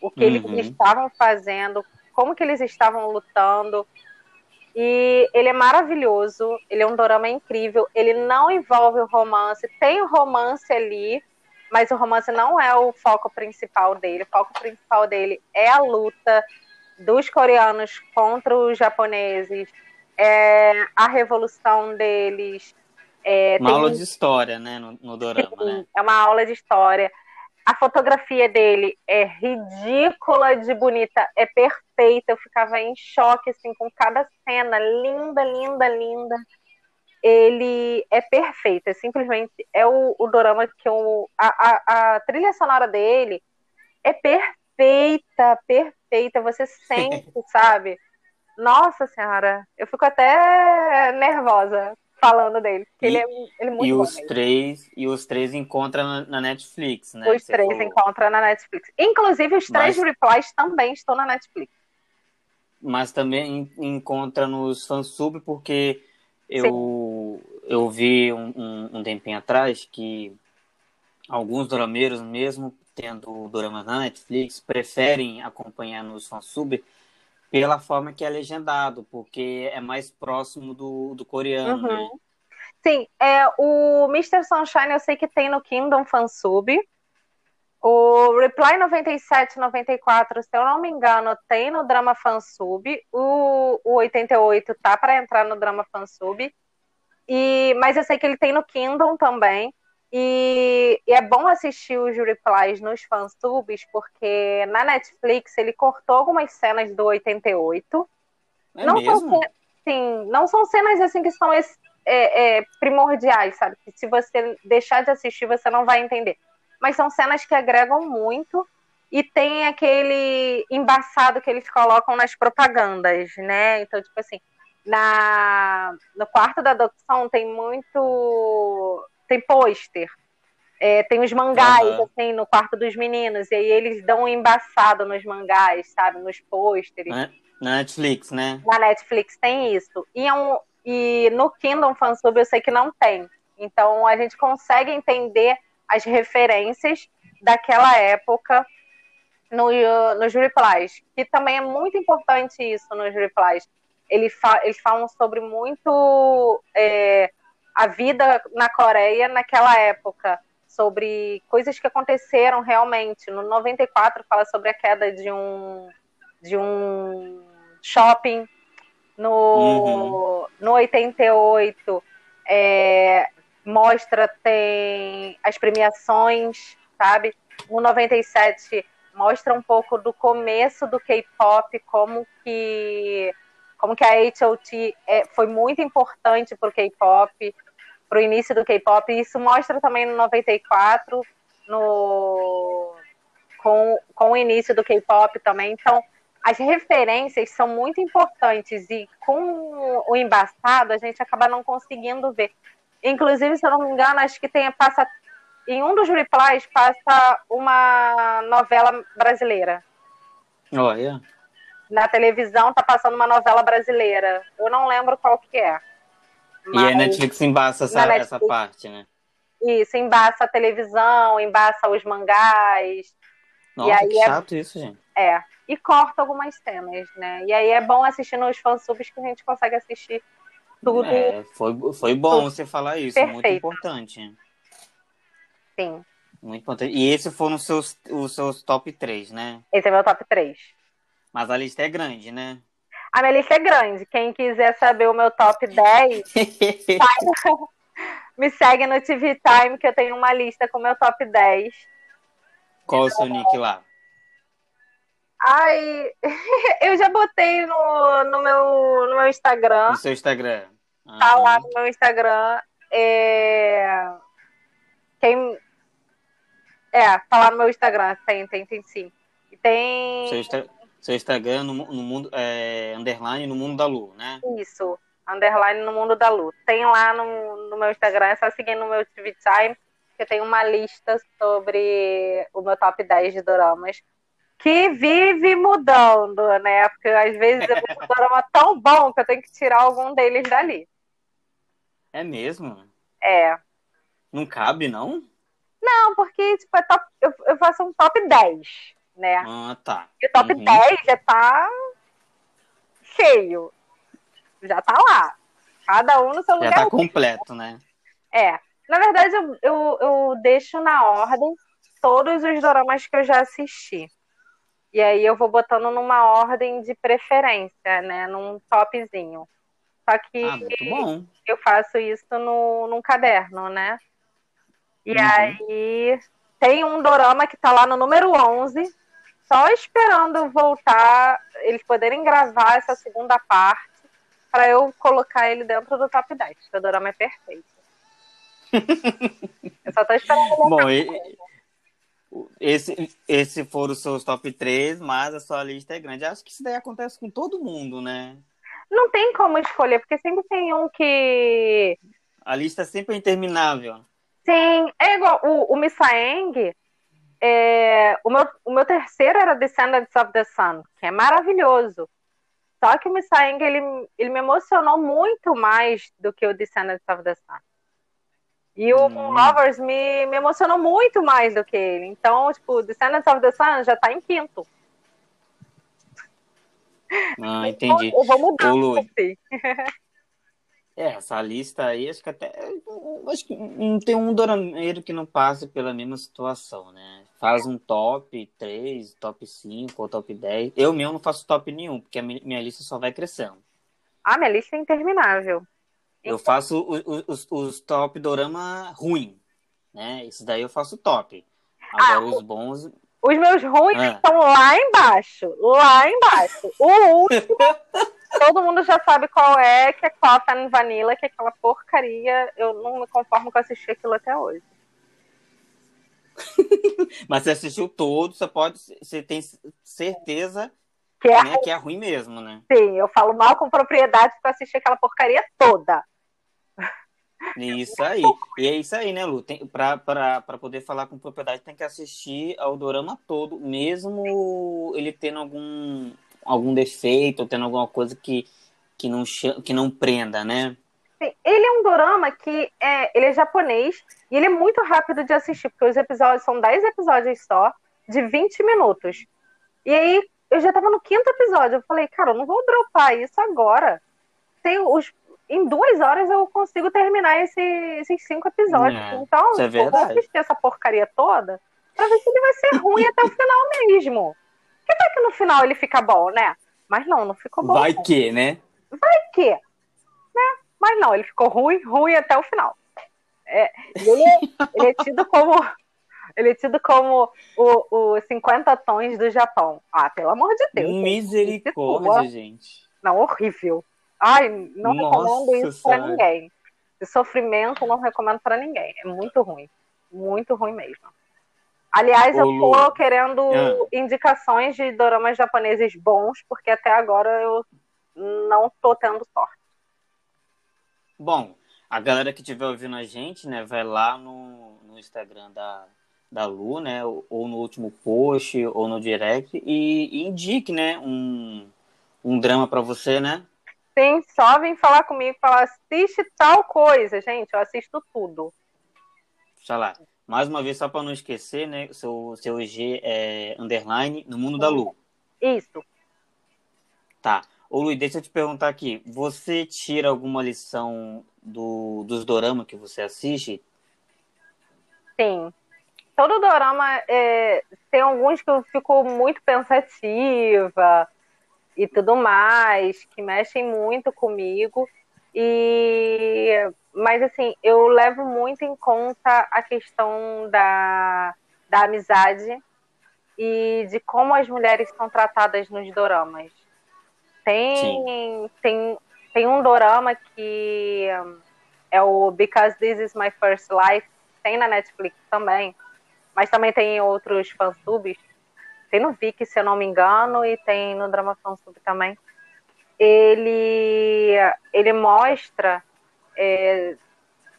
O que uhum. eles estavam fazendo, como que eles estavam lutando, e ele é maravilhoso, ele é um dorama incrível, ele não envolve o romance, tem o romance ali, mas o romance não é o foco principal dele. O foco principal dele é a luta dos coreanos contra os japoneses, é a revolução deles. É, uma tem... aula de história, né, no, no dorama, Sim, né? É uma aula de história. A fotografia dele é ridícula de bonita, é perfeita. Eu ficava em choque assim com cada cena, linda, linda, linda. Ele é perfeito, é simplesmente é o, o dorama que eu, a, a, a trilha sonora dele é perfeita, perfeita. Você sente, sabe? Nossa senhora, eu fico até nervosa falando dele, porque e, ele, é, ele é muito e bom. Os três, e os três encontram na, na Netflix, né? Os três falou. encontram na Netflix. Inclusive, os três Mas... replies também estão na Netflix. Mas também encontra nos fansub, porque eu, eu vi um, um, um, tempinho atrás que alguns dorameiros, mesmo tendo doramas na Netflix, preferem acompanhar nos fansub pela forma que é legendado, porque é mais próximo do, do coreano, uhum. né? Sim, é, o Mr. Sunshine eu sei que tem no Kingdom Fansub. O Reply 97, 94, se eu não me engano, tem no Drama Fansub. O, o 88 tá para entrar no Drama Fansub. E, mas eu sei que ele tem no Kingdom também. E, e, é bom assistir os replies nos fansubs, porque na Netflix ele cortou algumas cenas do 88. É não mesmo? São, sim, não são cenas assim que são é, é, primordiais, sabe? Que se você deixar de assistir, você não vai entender. Mas são cenas que agregam muito e tem aquele embaçado que eles colocam nas propagandas, né? Então, tipo assim, na, no quarto da adoção tem muito. Tem pôster. É, tem os mangás, uhum. assim, no quarto dos meninos, e aí eles dão um embaçado nos mangás, sabe? Nos pôsteres. Na Netflix, né? Na Netflix tem isso. E, é um, e no Kingdom Fansub eu sei que não tem. Então a gente consegue entender as referências daquela época no, nos replies, que também é muito importante isso nos replies. Eles, fa eles falam sobre muito é, a vida na Coreia naquela época, sobre coisas que aconteceram realmente. No 94 fala sobre a queda de um de um shopping. No, uhum. no 88 é, mostra tem as premiações, sabe? No 97 mostra um pouco do começo do K-pop, como que como que a H.O.T. É, foi muito importante para o K-pop, para o início do K-pop. Isso mostra também no 94, no, com, com o início do K-pop também. Então, as referências são muito importantes e com o embaçado a gente acaba não conseguindo ver. Inclusive, se eu não me engano, acho que tem, passa em um dos replies passa uma novela brasileira. Olha. Na televisão tá passando uma novela brasileira. Eu não lembro qual que é. E a Netflix embaça essa, Netflix, essa parte, né? Isso, embaça a televisão, embaça os mangás. Nossa, e aí que é chato isso, gente. É. E corta algumas cenas, né? E aí é bom assistir nos fansubs que a gente consegue assistir tudo. É, foi, foi bom tudo. você falar isso, Perfeito. muito importante. Sim. Muito importante. E esses foram os seus, os seus top 3, né? Esse é meu top 3. Mas a lista é grande, né? A minha lista é grande. Quem quiser saber o meu top 10, me segue no TV Time, que eu tenho uma lista com o meu top 10. Qual o seu nick lá? Ai, eu já botei no, no, meu, no meu Instagram. No seu Instagram. Uhum. Tá lá no meu Instagram. É... Quem... É, tá lá no meu Instagram. Tem, tem, tem sim. E tem. Seu, Insta... seu Instagram no, no mundo. É, underline no mundo da Lu, né? Isso. Underline no mundo da Lu. Tem lá no, no meu Instagram, é só seguir no meu TV Time, que eu tenho uma lista sobre o meu top 10 de doramas que vive mudando, né? Porque às vezes é um drama tão bom que eu tenho que tirar algum deles dali. É mesmo? É. Não cabe, não? Não, porque tipo, é top, eu, eu faço um top 10, né? Ah, tá. E o top uhum. 10 já tá cheio. Já tá lá. Cada um no seu já lugar. Já tá completo, né? É. Na verdade, eu, eu, eu deixo na ordem todos os doramas que eu já assisti. E aí eu vou botando numa ordem de preferência, né? Num topzinho. Só que ah, eu faço isso no, num caderno, né? E uhum. aí tem um dorama que tá lá no número 11, só esperando voltar, eles poderem gravar essa segunda parte, para eu colocar ele dentro do top 10. O dorama é perfeito. eu só tô esperando. Bom, e, esse, esse foram os seus top 3, mas a sua lista é grande. Acho que isso daí acontece com todo mundo, né? Não tem como escolher, porque sempre tem um que. A lista é sempre interminável. Sim, é igual o, o Misaeng. É, o, meu, o meu terceiro era Descendants of the Sun, que é maravilhoso. Só que o Misaeng, ele, ele me emocionou muito mais do que o Descendants of the Sun. E o hum. Lovers me, me emocionou muito mais do que ele. Então, tipo, Descendants of the Sun já tá em quinto. Ah, entendi. Eu vou mudar. Ô, é, essa lista aí, acho que até. Acho que não tem um dorameiro que não passe pela mesma situação, né? Faz um top 3, top 5 ou top 10. Eu mesmo não faço top nenhum, porque a minha lista só vai crescendo. Ah, minha lista é interminável. Eu faço os, os, os top dorama ruim, né? Isso daí eu faço top. Agora ah, os bons. Os meus ruins ah. estão lá embaixo. Lá embaixo. O último. todo mundo já sabe qual é, que é Coffee and Vanilla, que é aquela porcaria. Eu não me conformo com assistir aquilo até hoje. Mas você assistiu todo, você pode, você tem certeza que é, né, que é ruim mesmo, né? Sim, eu falo mal com propriedade porque eu assisti aquela porcaria toda. Isso aí. E é isso aí, né, Lu? Para poder falar com propriedade, tem que assistir ao dorama todo, mesmo ele tendo algum, algum defeito, ou tendo alguma coisa que, que, não, que não prenda, né? Ele é um dorama que é, ele é japonês e ele é muito rápido de assistir, porque os episódios são 10 episódios só, de 20 minutos. E aí, eu já tava no quinto episódio, eu falei, cara, eu não vou dropar isso agora. Tem os, em duas horas eu consigo terminar esse, esses cinco episódios. É, então, é eu vou assistir essa porcaria toda pra ver se ele vai ser ruim até o final mesmo. Que vai que no final ele fica bom, né? Mas não, não ficou bom. Vai que, né? Vai que. Né? Mas não, ele ficou ruim, ruim até o final. É, ele, é, ele é tido como ele é tido como o, o 50 tons do Japão. Ah, pelo amor de Deus. Misericórdia, gente. Não, horrível. Ai, não Nossa recomendo isso para ninguém. Sofrimento, não recomendo para ninguém. É muito ruim. Muito ruim mesmo. Aliás, eu tô querendo ah. indicações de doramas japoneses bons, porque até agora eu não tô tendo sorte. Bom, a galera que estiver ouvindo a gente, né, vai lá no, no Instagram da, da Lu, né, ou no último post, ou no direct, e, e indique, né, um, um drama para você, né? Sim, só vem falar comigo e falar, assiste tal coisa, gente, eu assisto tudo. Sei lá. Mais uma vez, só para não esquecer, né? Seu, seu G é underline no mundo da Lu. Isso. Tá. Ô Luiz, deixa eu te perguntar aqui. Você tira alguma lição do, dos doramas que você assiste? Sim. Todo dorama é, tem alguns que eu fico muito pensativa e tudo mais, que mexem muito comigo. E mas assim, eu levo muito em conta a questão da, da amizade e de como as mulheres são tratadas nos doramas. Tem, tem, tem um dorama que é o Because This Is My First Life, tem na Netflix também, mas também tem em outros fansubs. Tem no Viki, se eu não me engano, e tem no Drama Fansub também. Ele, ele mostra é,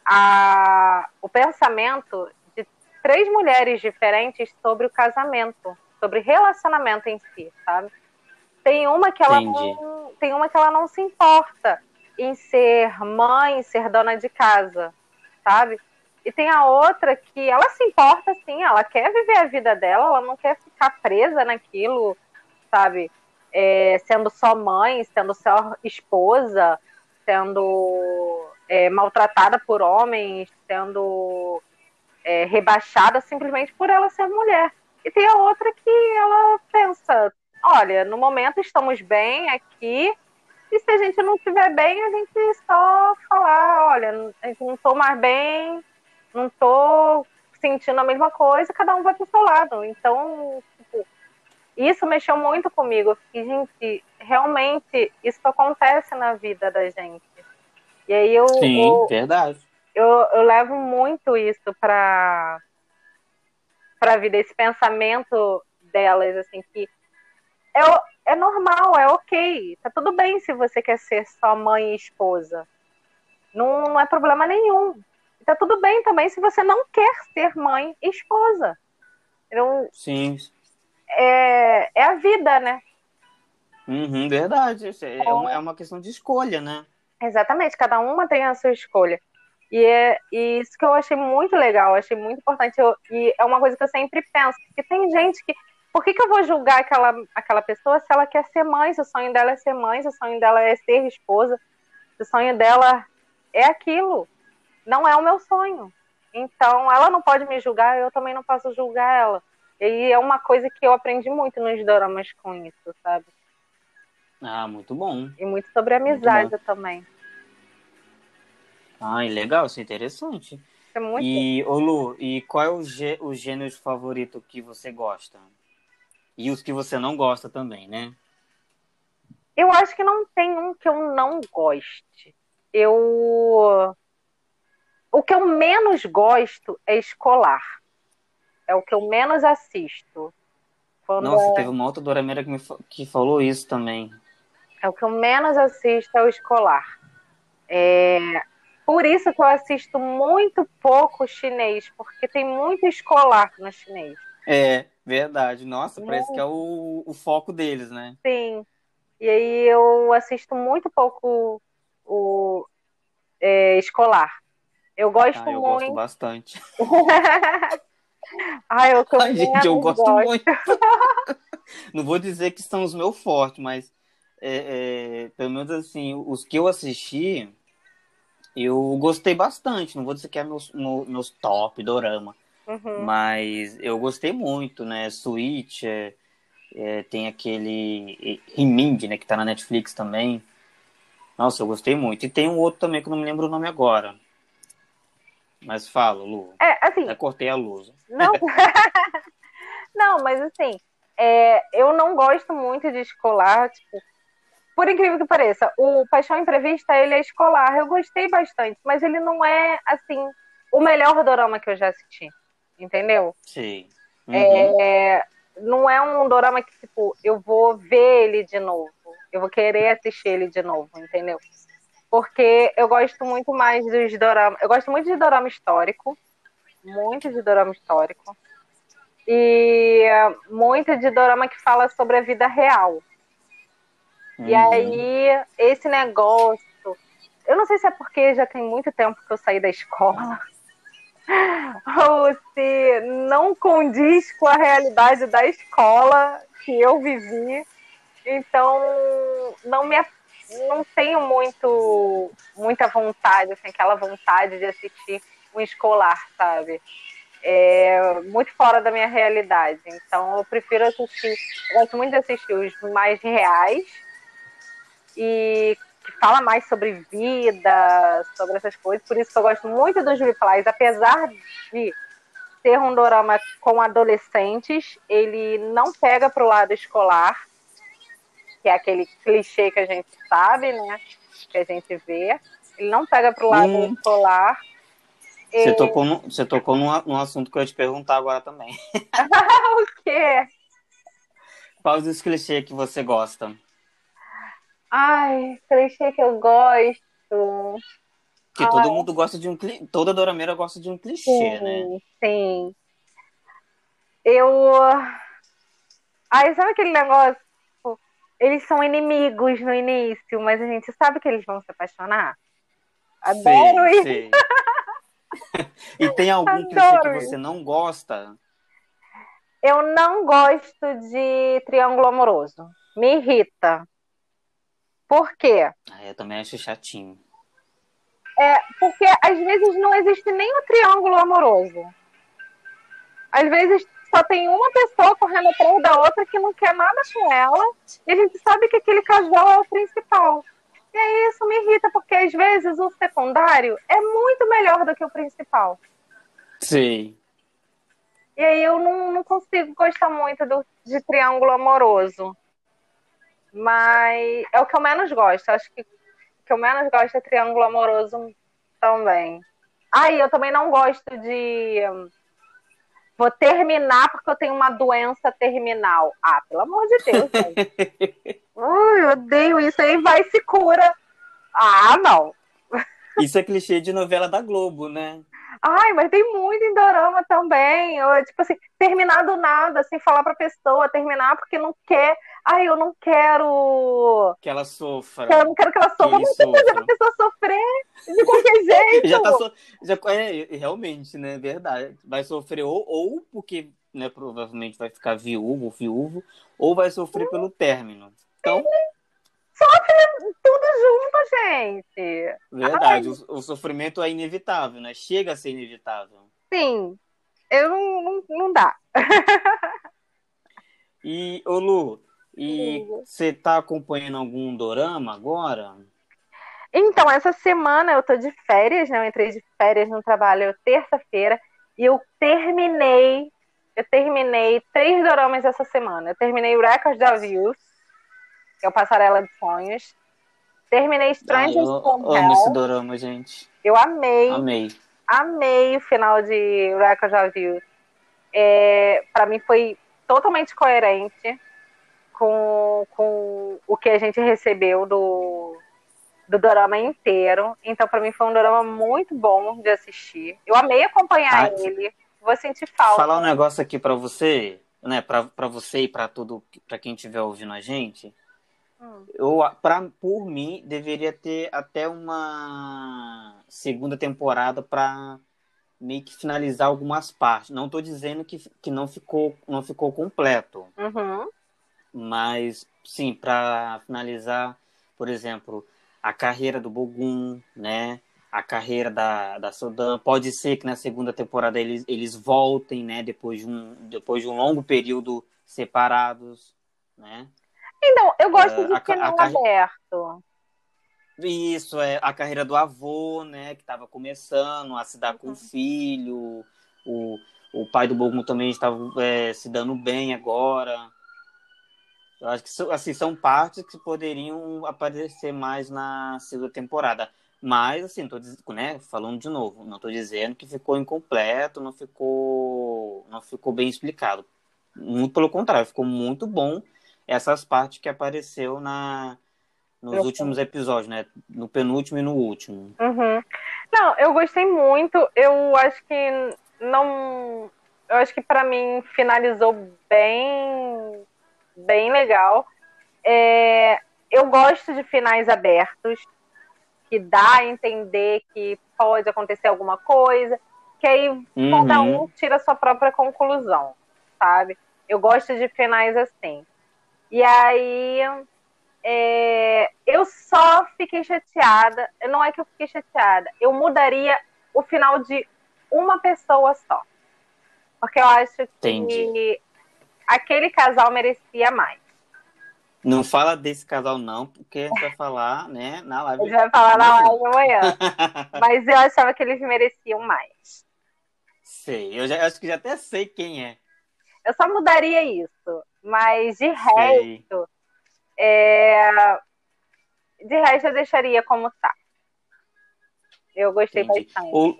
a, o pensamento de três mulheres diferentes sobre o casamento, sobre relacionamento em si, sabe? Tem uma que ela não, tem uma que ela não se importa em ser mãe, ser dona de casa, sabe? E tem a outra que ela se importa, sim, ela quer viver a vida dela, ela não quer ficar presa naquilo, sabe? É, sendo só mãe, sendo só esposa, sendo é, maltratada por homens, sendo é, rebaixada simplesmente por ela ser mulher. E tem a outra que ela pensa: olha, no momento estamos bem aqui, e se a gente não estiver bem, a gente só falar: olha, não estou mais bem, não estou sentindo a mesma coisa, cada um vai para o seu lado. Então, tipo, isso mexeu muito comigo. E, gente, realmente isso acontece na vida da gente. E aí eu. Sim, eu, verdade. Eu, eu levo muito isso para para a vida, esse pensamento delas, assim, que é, é normal, é ok. Tá tudo bem se você quer ser só mãe e esposa. Não, não é problema nenhum. Tá tudo bem também se você não quer ser mãe e esposa. Então, Sim. É, é a vida, né? Uhum, verdade. É uma, é uma questão de escolha, né? Exatamente, cada uma tem a sua escolha. E é e isso que eu achei muito legal, achei muito importante. Eu, e é uma coisa que eu sempre penso, porque tem gente que. Por que, que eu vou julgar aquela, aquela pessoa se ela quer ser mãe, se o sonho dela é ser mãe, se o sonho dela é ser esposa, se o sonho dela é aquilo? Não é o meu sonho. Então, ela não pode me julgar, eu também não posso julgar ela. E é uma coisa que eu aprendi muito nos dramas com isso, sabe? Ah, muito bom. E muito sobre amizade muito também. Ah, legal, isso é interessante. É muito e, ô Lu, e qual é o, gê, o gênero favorito que você gosta? E os que você não gosta também, né? Eu acho que não tem um que eu não goste. Eu. O que eu menos gosto é escolar. É o que eu menos assisto. Quando Nossa, é... teve uma outra dorameira que, me, que falou isso também. É o que eu menos assisto é o escolar. É... Por isso que eu assisto muito pouco chinês, porque tem muito escolar no chinês. É, verdade. Nossa, parece que é o, o foco deles, né? Sim. E aí eu assisto muito pouco o é, escolar. Eu gosto ah, eu muito. gosto bastante. Ai, eu, Ai, gente, eu gosto, gosto muito. Não vou dizer que são os meus fortes, mas é, é, pelo menos assim, os que eu assisti, eu gostei bastante. Não vou dizer que é meus, meus top, dorama. Uhum. Mas eu gostei muito, né? Switch, é, é, tem aquele Rimind, né? Que tá na Netflix também. Nossa, eu gostei muito. E tem um outro também que eu não me lembro o nome agora. Mas fala, Lu. É, assim. Já cortei a luz. Não, não mas assim, é, eu não gosto muito de escolar, tipo, por incrível que pareça, o Paixão Imprevista, ele é escolar. Eu gostei bastante, mas ele não é, assim, o melhor dorama que eu já assisti. Entendeu? Sim. Uhum. É, não é um dorama que, tipo, eu vou ver ele de novo. Eu vou querer assistir ele de novo, entendeu? Porque eu gosto muito mais dos doramas. Eu gosto muito de dorama histórico. Muito de dorama histórico. E muito de dorama que fala sobre a vida real. Uhum. E aí, esse negócio. Eu não sei se é porque já tem muito tempo que eu saí da escola. Ou se não condiz com a realidade da escola que eu vivi. Então, não me não tenho muito muita vontade, assim, aquela vontade de assistir um escolar, sabe? É muito fora da minha realidade. Então, eu prefiro assistir. Eu gosto muito de assistir os mais reais e que fala mais sobre vida, sobre essas coisas. Por isso que eu gosto muito dos replies, apesar de ser um dorama com adolescentes, ele não pega pro lado escolar, que é aquele clichê que a gente sabe, né? Que a gente vê. Ele não pega pro lado hum. escolar. Você tocou, no, você tocou num, num assunto que eu ia te perguntar agora também. o quê? Quais os clichês que você gosta? Ai, clichê que eu gosto. Que todo mundo gosta de um clichê. Toda dorameira gosta de um clichê, sim, né? Sim. Eu. Ai, sabe aquele negócio? eles são inimigos no início, mas a gente sabe que eles vão se apaixonar. Adoro sim, isso. Sim. e tem algum Adoro clichê que você não gosta? Eu não gosto de triângulo amoroso. Me irrita. Por quê? Ah, eu também acho chatinho. É, porque às vezes não existe nem o triângulo amoroso. Às vezes só tem uma pessoa correndo atrás da outra que não quer nada com ela, e a gente sabe que aquele casal é o principal. E aí isso me irrita, porque às vezes o secundário é muito melhor do que o principal. Sim. E aí eu não, não consigo gostar muito do, de triângulo amoroso. Mas é o que eu menos gosto. Acho que o que eu menos gosto é triângulo amoroso também. Ah, e eu também não gosto de Vou terminar porque eu tenho uma doença terminal. Ah, pelo amor de Deus. Ui, eu odeio isso. Aí vai se cura. Ah, não. Isso é clichê de novela da Globo, né? Ai, mas tem muito em dorama também. Eu, tipo assim, terminar do nada, sem falar pra pessoa, terminar porque não quer. Ai, eu não quero. Que ela sofra. Eu não quero que ela sofra. Mas você fazer a pessoa sofrer de qualquer jeito. já tá so... já, é, realmente, né? Verdade. Vai sofrer ou, ou porque né, provavelmente vai ficar viúvo ou viúvo, ou vai sofrer hum. pelo término. Então. Sofre tudo junto, gente. Verdade, o, o, sofrimento é inevitável, né? Chega a ser inevitável. Sim. Eu não, não, não dá. e, ô Lu, e você tá acompanhando algum dorama agora? Então, essa semana eu tô de férias, né? Eu entrei de férias no trabalho terça-feira e eu terminei, eu terminei três doramas essa semana. Eu terminei o Record da Views, que é o Passarela de Sonhos. Terminei Strangers ah, eu from amo esse dorama, gente. Eu amei. Amei. Amei o final de Record of Youth. É, para mim foi totalmente coerente com, com o que a gente recebeu do, do dorama inteiro. Então, para mim, foi um dorama muito bom de assistir. Eu amei acompanhar ah, ele. Vou sentir falta. Falar um negócio aqui para você, né? Para você e para todo, para quem estiver ouvindo a gente. Hum. Eu, pra, por mim, deveria ter até uma segunda temporada para meio que finalizar algumas partes. Não estou dizendo que, que não ficou não ficou completo. Uhum. Mas sim, para finalizar, por exemplo, a carreira do Bogum, né? A carreira da, da Sodan. Pode ser que na segunda temporada eles, eles voltem, né? Depois de, um, depois de um longo período separados, né? Então, eu gosto uh, de final a, a aberto. Isso, é a carreira do avô, né? Que estava começando a se dar com o uhum. filho. O, o pai do Bogum também estava é, se dando bem agora. Eu acho que assim, são partes que poderiam aparecer mais na segunda temporada. Mas, assim, tô né, falando de novo, não estou dizendo que ficou incompleto, não ficou, não ficou bem explicado. Muito pelo contrário, ficou muito bom essas partes que apareceu na, nos eu últimos episódios, né? No penúltimo e no último. Uhum. Não, eu gostei muito. Eu acho que não. Eu acho que para mim finalizou bem bem legal. É, eu gosto de finais abertos, que dá a entender que pode acontecer alguma coisa, que aí uhum. cada um tira a sua própria conclusão, sabe? Eu gosto de finais assim. E aí é, eu só fiquei chateada. Não é que eu fiquei chateada, eu mudaria o final de uma pessoa só. Porque eu acho que Entendi aquele casal merecia mais. Não fala desse casal, não, porque a gente vai falar, né, na live. A gente vai falar na live amanhã. Mas eu achava que eles mereciam mais. Sei, eu já, acho que já até sei quem é. Eu só mudaria isso. Mas de resto, é... de resto eu deixaria como tá. Eu gostei Entendi. bastante. O...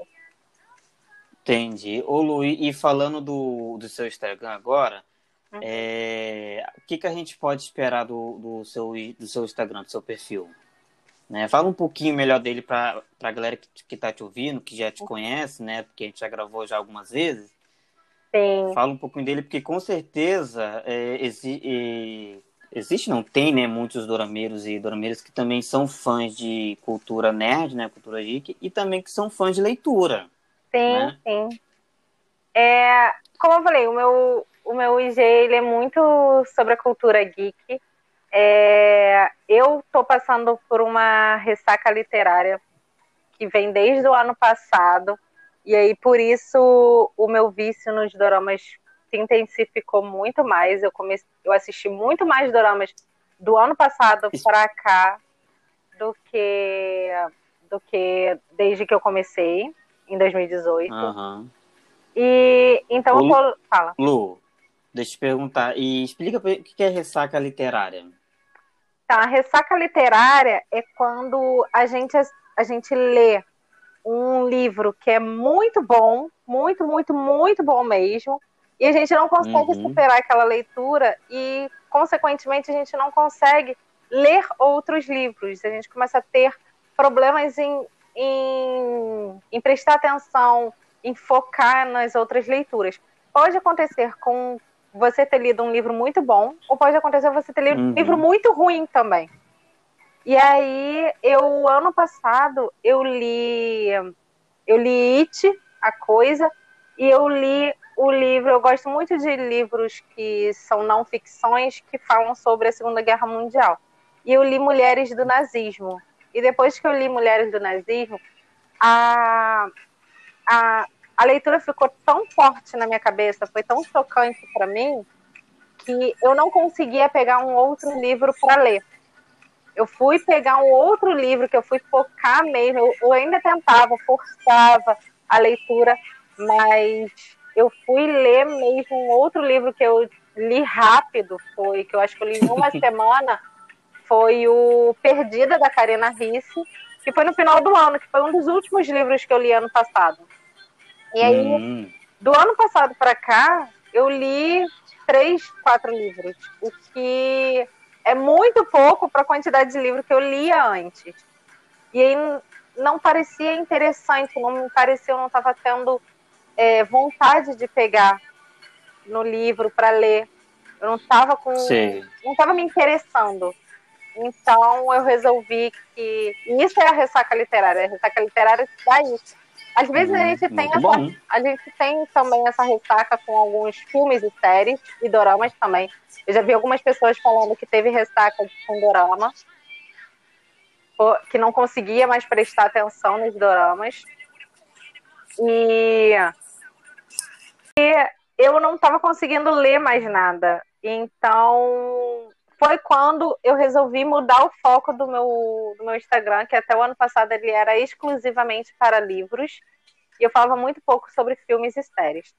Entendi. Ô, Lu, e falando do, do seu Instagram agora. É, o que, que a gente pode esperar do, do, seu, do seu Instagram, do seu perfil? Né? Fala um pouquinho melhor dele para a galera que, que tá te ouvindo, que já te conhece, né? Porque a gente já gravou já algumas vezes. Sim. Fala um pouquinho dele, porque com certeza é, exi é, existe, não tem, né? Muitos dorameiros e dorameiras que também são fãs de cultura nerd, né? Cultura geek, e também que são fãs de leitura. Sim, né? sim. É, como eu falei, o meu, o meu IG ele é muito sobre a cultura geek. É, eu estou passando por uma ressaca literária que vem desde o ano passado. E aí, por isso, o meu vício nos doramas se intensificou muito mais. Eu, comecei, eu assisti muito mais doramas do ano passado para cá do que, do que desde que eu comecei, em 2018. Uhum. E então Lu, eu vou. Fala. Lu, Deixa eu te perguntar. E explica o que é ressaca literária. Tá, a ressaca literária é quando a gente, a gente lê um livro que é muito bom, muito, muito, muito bom mesmo, e a gente não consegue uhum. superar aquela leitura e, consequentemente, a gente não consegue ler outros livros. A gente começa a ter problemas em, em, em prestar atenção, em focar nas outras leituras. Pode acontecer com você ter lido um livro muito bom, ou pode acontecer você ter lido uhum. um livro muito ruim também. E aí, eu, ano passado, eu li. Eu li It, a coisa, e eu li o livro. Eu gosto muito de livros que são não ficções que falam sobre a Segunda Guerra Mundial. E eu li Mulheres do Nazismo. E depois que eu li Mulheres do Nazismo, a, a, a leitura ficou tão forte na minha cabeça, foi tão chocante para mim, que eu não conseguia pegar um outro livro para ler. Eu fui pegar um outro livro que eu fui focar mesmo, eu, eu ainda tentava, forçava a leitura, mas eu fui ler mesmo um outro livro que eu li rápido, foi que eu acho que eu li em uma semana, foi o Perdida, da Karina Risse, que foi no final do ano, que foi um dos últimos livros que eu li ano passado. E aí, hum. do ano passado para cá, eu li três, quatro livros, o que é muito pouco para a quantidade de livro que eu lia antes. E aí não parecia interessante, não me parecia, eu não estava tendo é, vontade de pegar no livro para ler. Eu não estava com. Sim. Não estava me interessando. Então eu resolvi que. Isso é a ressaca literária. A ressaca literária dá isso. Às vezes a gente tem essa, a gente tem também essa ressaca com alguns filmes e séries e doramas também. Eu já vi algumas pessoas falando que teve ressaca com dorama, que não conseguia mais prestar atenção nos doramas. E, e eu não estava conseguindo ler mais nada. Então foi quando eu resolvi mudar o foco do meu, do meu Instagram, que até o ano passado ele era exclusivamente para livros, e eu falava muito pouco sobre filmes e séries.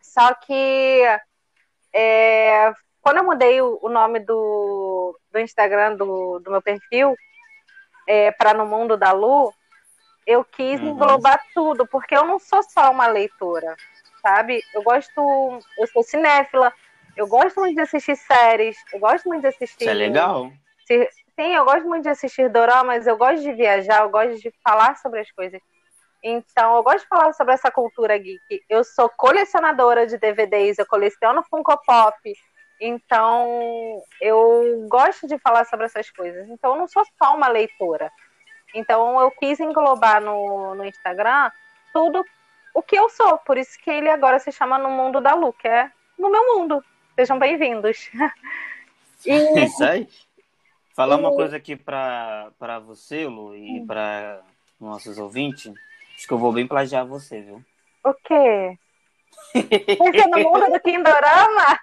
Só que é, quando eu mudei o, o nome do, do Instagram do, do meu perfil é, para No Mundo da Lu, eu quis uhum. englobar tudo, porque eu não sou só uma leitora, sabe? Eu gosto, eu sou cinéfila, eu gosto muito de assistir séries, eu gosto muito de assistir. Isso é legal. Sim, eu gosto muito de assistir doramas, eu gosto de viajar, eu gosto de falar sobre as coisas. Então, eu gosto de falar sobre essa cultura geek. Eu sou colecionadora de DVDs, eu coleciono Funko Pop. Então, eu gosto de falar sobre essas coisas. Então, eu não sou só uma leitora. Então, eu quis englobar no, no Instagram tudo o que eu sou. Por isso que ele agora se chama No Mundo da Lu, que é no meu mundo. Sejam bem-vindos. E... Isso aí. Falar uma coisa aqui para você, Lu, e hum. para nossos ouvintes. Acho que eu vou bem plagiar você, viu? O quê? Você no mundo do Kindorama?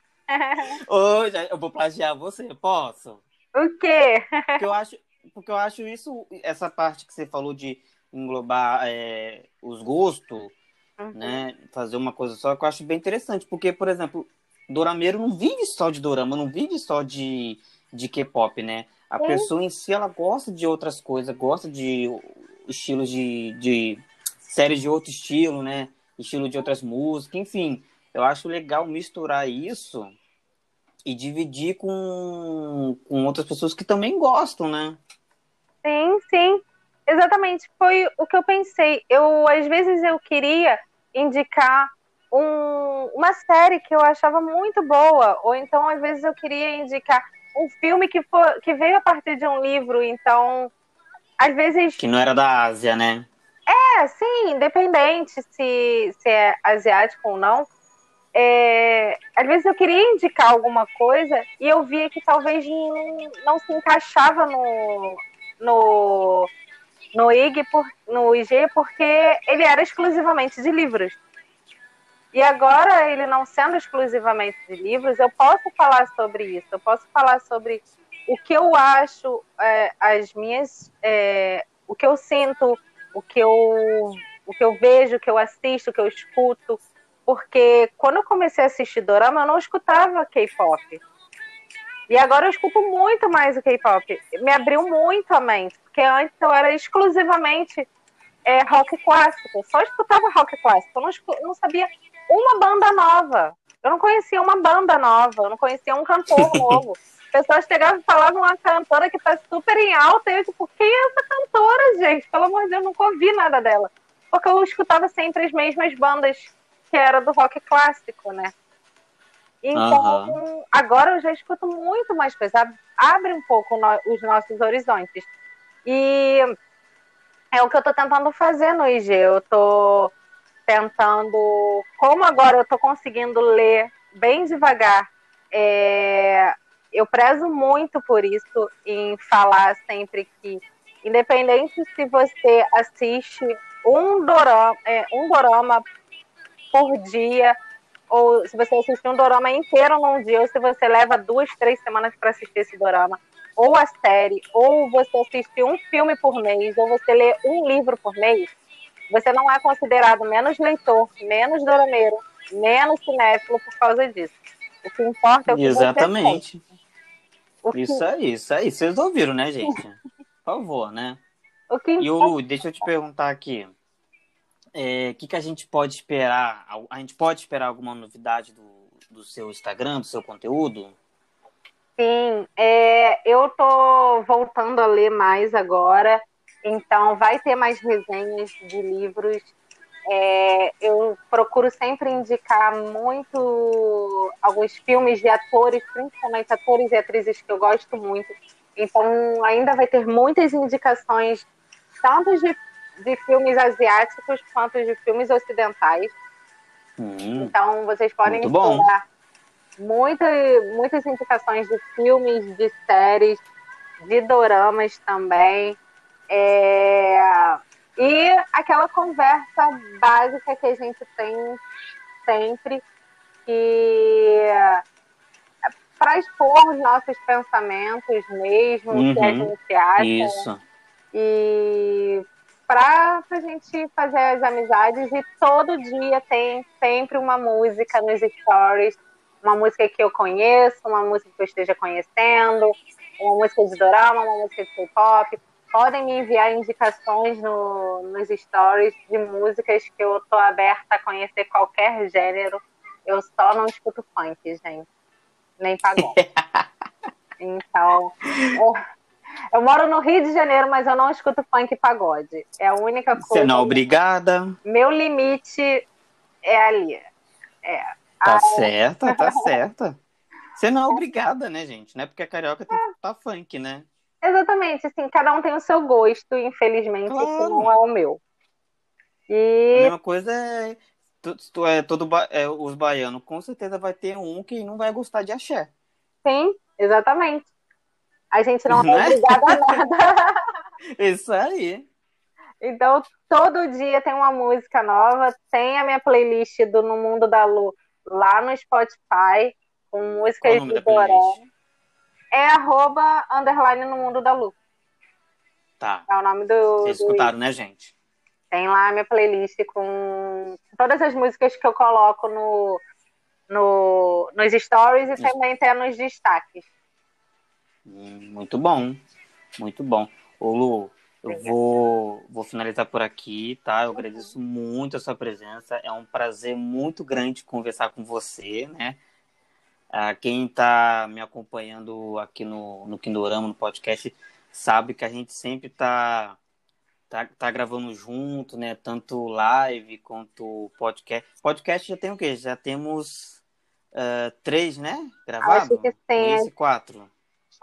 Hoje eu vou plagiar você, posso? O quê? Porque eu acho, porque eu acho isso, essa parte que você falou de englobar é, os gostos, uhum. né? Fazer uma coisa só, que eu acho bem interessante. Porque, por exemplo, dorameiro não vive só de dorama, não vive só de, de K-pop, né? A Sim. pessoa em si, ela gosta de outras coisas, gosta de estilos de, de séries de outro estilo, né? Estilo de outras músicas, enfim. Eu acho legal misturar isso e dividir com, com outras pessoas que também gostam, né? Sim, sim. Exatamente. Foi o que eu pensei. Eu, às vezes, eu queria indicar um, uma série que eu achava muito boa, ou então às vezes eu queria indicar um filme que, for, que veio a partir de um livro, então às vezes. Que não era da Ásia, né? É, sim, independente se, se é asiático ou não. É, às vezes eu queria indicar alguma coisa e eu via que talvez não, não se encaixava no, no, no IG, por, no IG porque ele era exclusivamente de livros. E agora, ele não sendo exclusivamente de livros, eu posso falar sobre isso, eu posso falar sobre o que eu acho, é, as minhas, é, o que eu sinto, o que eu, o que eu vejo, o que eu assisto, o que eu escuto. Porque quando eu comecei a assistir Dorama, eu não escutava K-pop. E agora eu escuto muito mais o K-pop. Me abriu muito a mente, porque antes eu era exclusivamente é, rock clássico. Eu só escutava rock clássico. Eu não, não sabia uma banda nova. Eu não conhecia uma banda nova, eu não conhecia um cantor novo. Pessoas chegavam e falavam uma cantora que tá super em alta, e eu, tipo, quem é essa cantora, gente? Pelo amor de Deus, eu nunca ouvi nada dela. Porque eu escutava sempre as mesmas bandas que era do rock clássico, né? Então, uhum. agora eu já escuto muito mais coisas. Abre um pouco no, os nossos horizontes. E é o que eu tô tentando fazer no IG. Eu tô tentando. Como agora eu estou conseguindo ler bem devagar, é, eu prezo muito por isso em falar sempre que, independente se você assiste um dorama, é, um dorama por dia, ou se você assiste um dorama inteiro num dia, ou se você leva duas, três semanas para assistir esse dorama, ou a série, ou você assiste um filme por mês, ou você lê um livro por mês, você não é considerado menos leitor, menos dorameiro, menos cinéfilo por causa disso. O que importa é o que Exatamente. você Que... Isso aí, isso aí. Vocês ouviram, né, gente? Por favor, né? O que... E o Lu, deixa eu te perguntar aqui. O é, que, que a gente pode esperar? A gente pode esperar alguma novidade do, do seu Instagram, do seu conteúdo? Sim, é, eu tô voltando a ler mais agora, então vai ter mais resenhas de livros. É, eu procuro sempre indicar muito alguns filmes de atores, principalmente atores e atrizes que eu gosto muito. Então ainda vai ter muitas indicações, tanto de, de filmes asiáticos quanto de filmes ocidentais. Hum, então vocês podem explorar muita, muitas indicações de filmes, de séries, de doramas também. É... E aquela conversa básica que a gente tem sempre, que para expor os nossos pensamentos mesmo, o uhum, que a uhum. gente acha. Isso. E para a gente fazer as amizades e todo dia tem sempre uma música nos stories uma música que eu conheço, uma música que eu esteja conhecendo, uma música de dorama, uma música de K-pop. Podem me enviar indicações no, nos stories de músicas que eu tô aberta a conhecer qualquer gênero. Eu só não escuto funk, gente. Nem pagode. então, eu, eu, moro no Rio de Janeiro, mas eu não escuto funk e pagode. É a única coisa. Você não, obrigada. Meu limite é ali. É. Tá certa, tá certa. Você não é obrigada, né, gente? Não é porque a carioca tem que estar funk, né? Exatamente, assim, cada um tem o seu gosto, infelizmente, claro. não é o meu. E... A mesma coisa é, tu, tu é todo é, os baianos, com certeza vai ter um que não vai gostar de axé. Sim, exatamente. A gente não, não é obrigada a nada. Isso aí. Então, todo dia tem uma música nova, tem a minha playlist do No Mundo da Lu lá no Spotify com músicas de Dorama. É arroba underline no mundo da Lu. Tá. É o nome do. Vocês do... escutaram, né, gente? Tem lá a minha playlist com todas as músicas que eu coloco no, no, nos stories e Isso. também tem nos destaques. Hum, muito bom. Muito bom. Ô, Lu, eu vou, vou finalizar por aqui, tá? Eu agradeço muito a sua presença. É um prazer muito grande conversar com você, né? Ah, quem está me acompanhando aqui no, no Kindorama, no podcast, sabe que a gente sempre está tá, tá gravando junto, né? Tanto live quanto podcast. Podcast já tem o quê? Já temos uh, três, né? Gravado? Acho que sim. Esse quatro.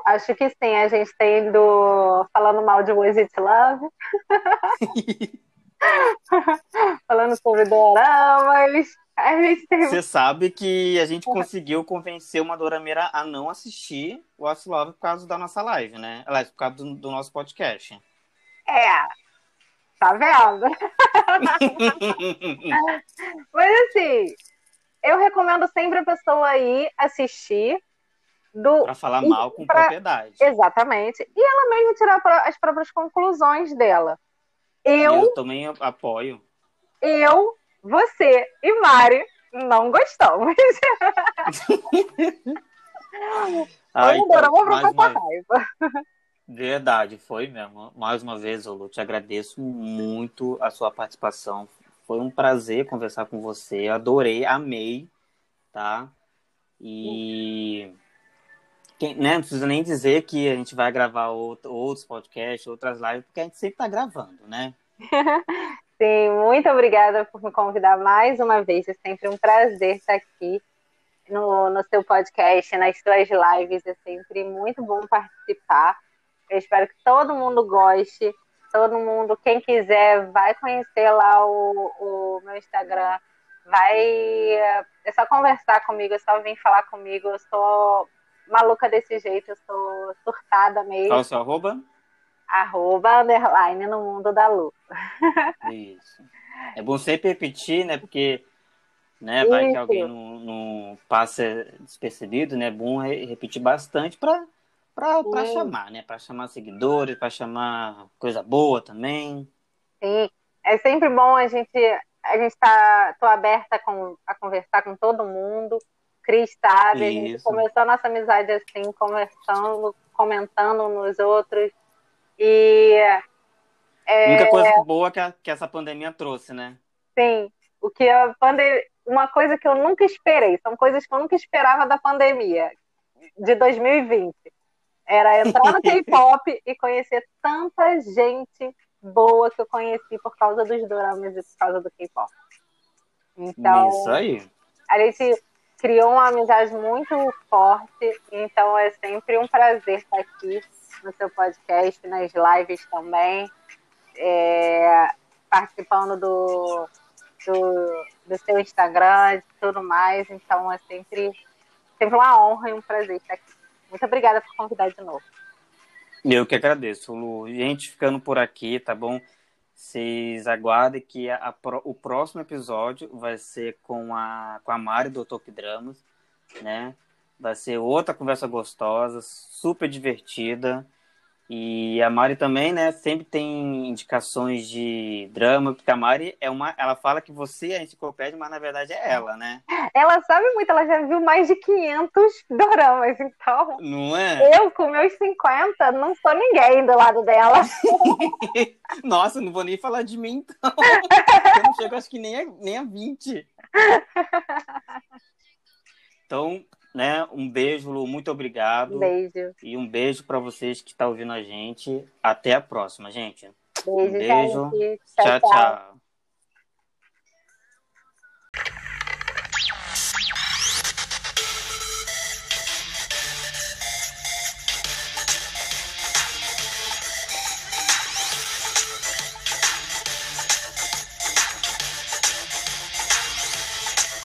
Acho que sim, a gente tem do falando mal de Was It Love. falando sobre doramas. Você sabe que a gente conseguiu convencer uma dorameira a não assistir o Was Love por causa da nossa live, né? Aliás, por causa do, do nosso podcast. É, tá vendo? Mas assim, eu recomendo sempre a pessoa ir assistir do. Para falar mal com pra... propriedade. Exatamente. E ela mesmo tirar as próprias conclusões dela. Eu, eu também apoio. Eu, você e Mari não gostamos. Ai, então, mais uma... raiva. Verdade, foi mesmo. Mais uma vez, Olu, te agradeço muito a sua participação. Foi um prazer conversar com você. Adorei, amei, tá? E quem, né, não precisa nem dizer que a gente vai gravar outro, outros podcasts, outras lives, porque a gente sempre está gravando, né? Sim, muito obrigada por me convidar mais uma vez. É sempre um prazer estar aqui no, no seu podcast, nas suas lives. É sempre muito bom participar. Eu espero que todo mundo goste. Todo mundo, quem quiser, vai conhecer lá o, o meu Instagram. Vai. É só conversar comigo, é só vir falar comigo. Eu sou maluca desse jeito, eu sou surtada mesmo. Qual é o seu arroba? Arroba, underline, no mundo da Lu. Isso. É bom sempre repetir, né? Porque né, vai Isso. que alguém não, não passa despercebido, né? É bom repetir bastante para para chamar, né? Para chamar seguidores, para chamar coisa boa também. Sim, é sempre bom a gente a gente tá tô aberta com, a conversar com todo mundo Cris sabe, a gente começou a nossa amizade assim, conversando, comentando nos outros. E. É... A única coisa boa que, a, que essa pandemia trouxe, né? Sim. O que a pandemia. Uma coisa que eu nunca esperei, são coisas que eu nunca esperava da pandemia de 2020. Era entrar no K-pop e conhecer tanta gente boa que eu conheci por causa dos dramas e por causa do K-pop. Então, Isso aí. A gente criou uma amizade muito forte, então é sempre um prazer estar aqui no seu podcast, nas lives também, é, participando do, do, do, seu Instagram e tudo mais. Então é sempre, sempre uma honra e um prazer estar aqui. Muito obrigada por convidar de novo. Eu que agradeço, Lu. Gente, ficando por aqui, tá bom? Vocês aguardem que a, a, o próximo episódio vai ser com a, com a Mari do Talk Dramas, né? Vai ser outra conversa gostosa, super divertida. E a Mari também, né, sempre tem indicações de drama, porque a Mari é uma, ela fala que você é a enciclopédia, mas na verdade é ela, né? Ela sabe muito, ela já viu mais de 500 dramas, então. Não é? Eu com meus 50 não sou ninguém do lado dela. Nossa, não vou nem falar de mim então. Eu não chego acho que nem a, nem a 20. Então, né? Um beijo, Lu, muito obrigado. Beijo. E um beijo para vocês que estão ouvindo a gente. Até a próxima, gente. Beijo, um beijo. Gente. tchau. tchau. tchau.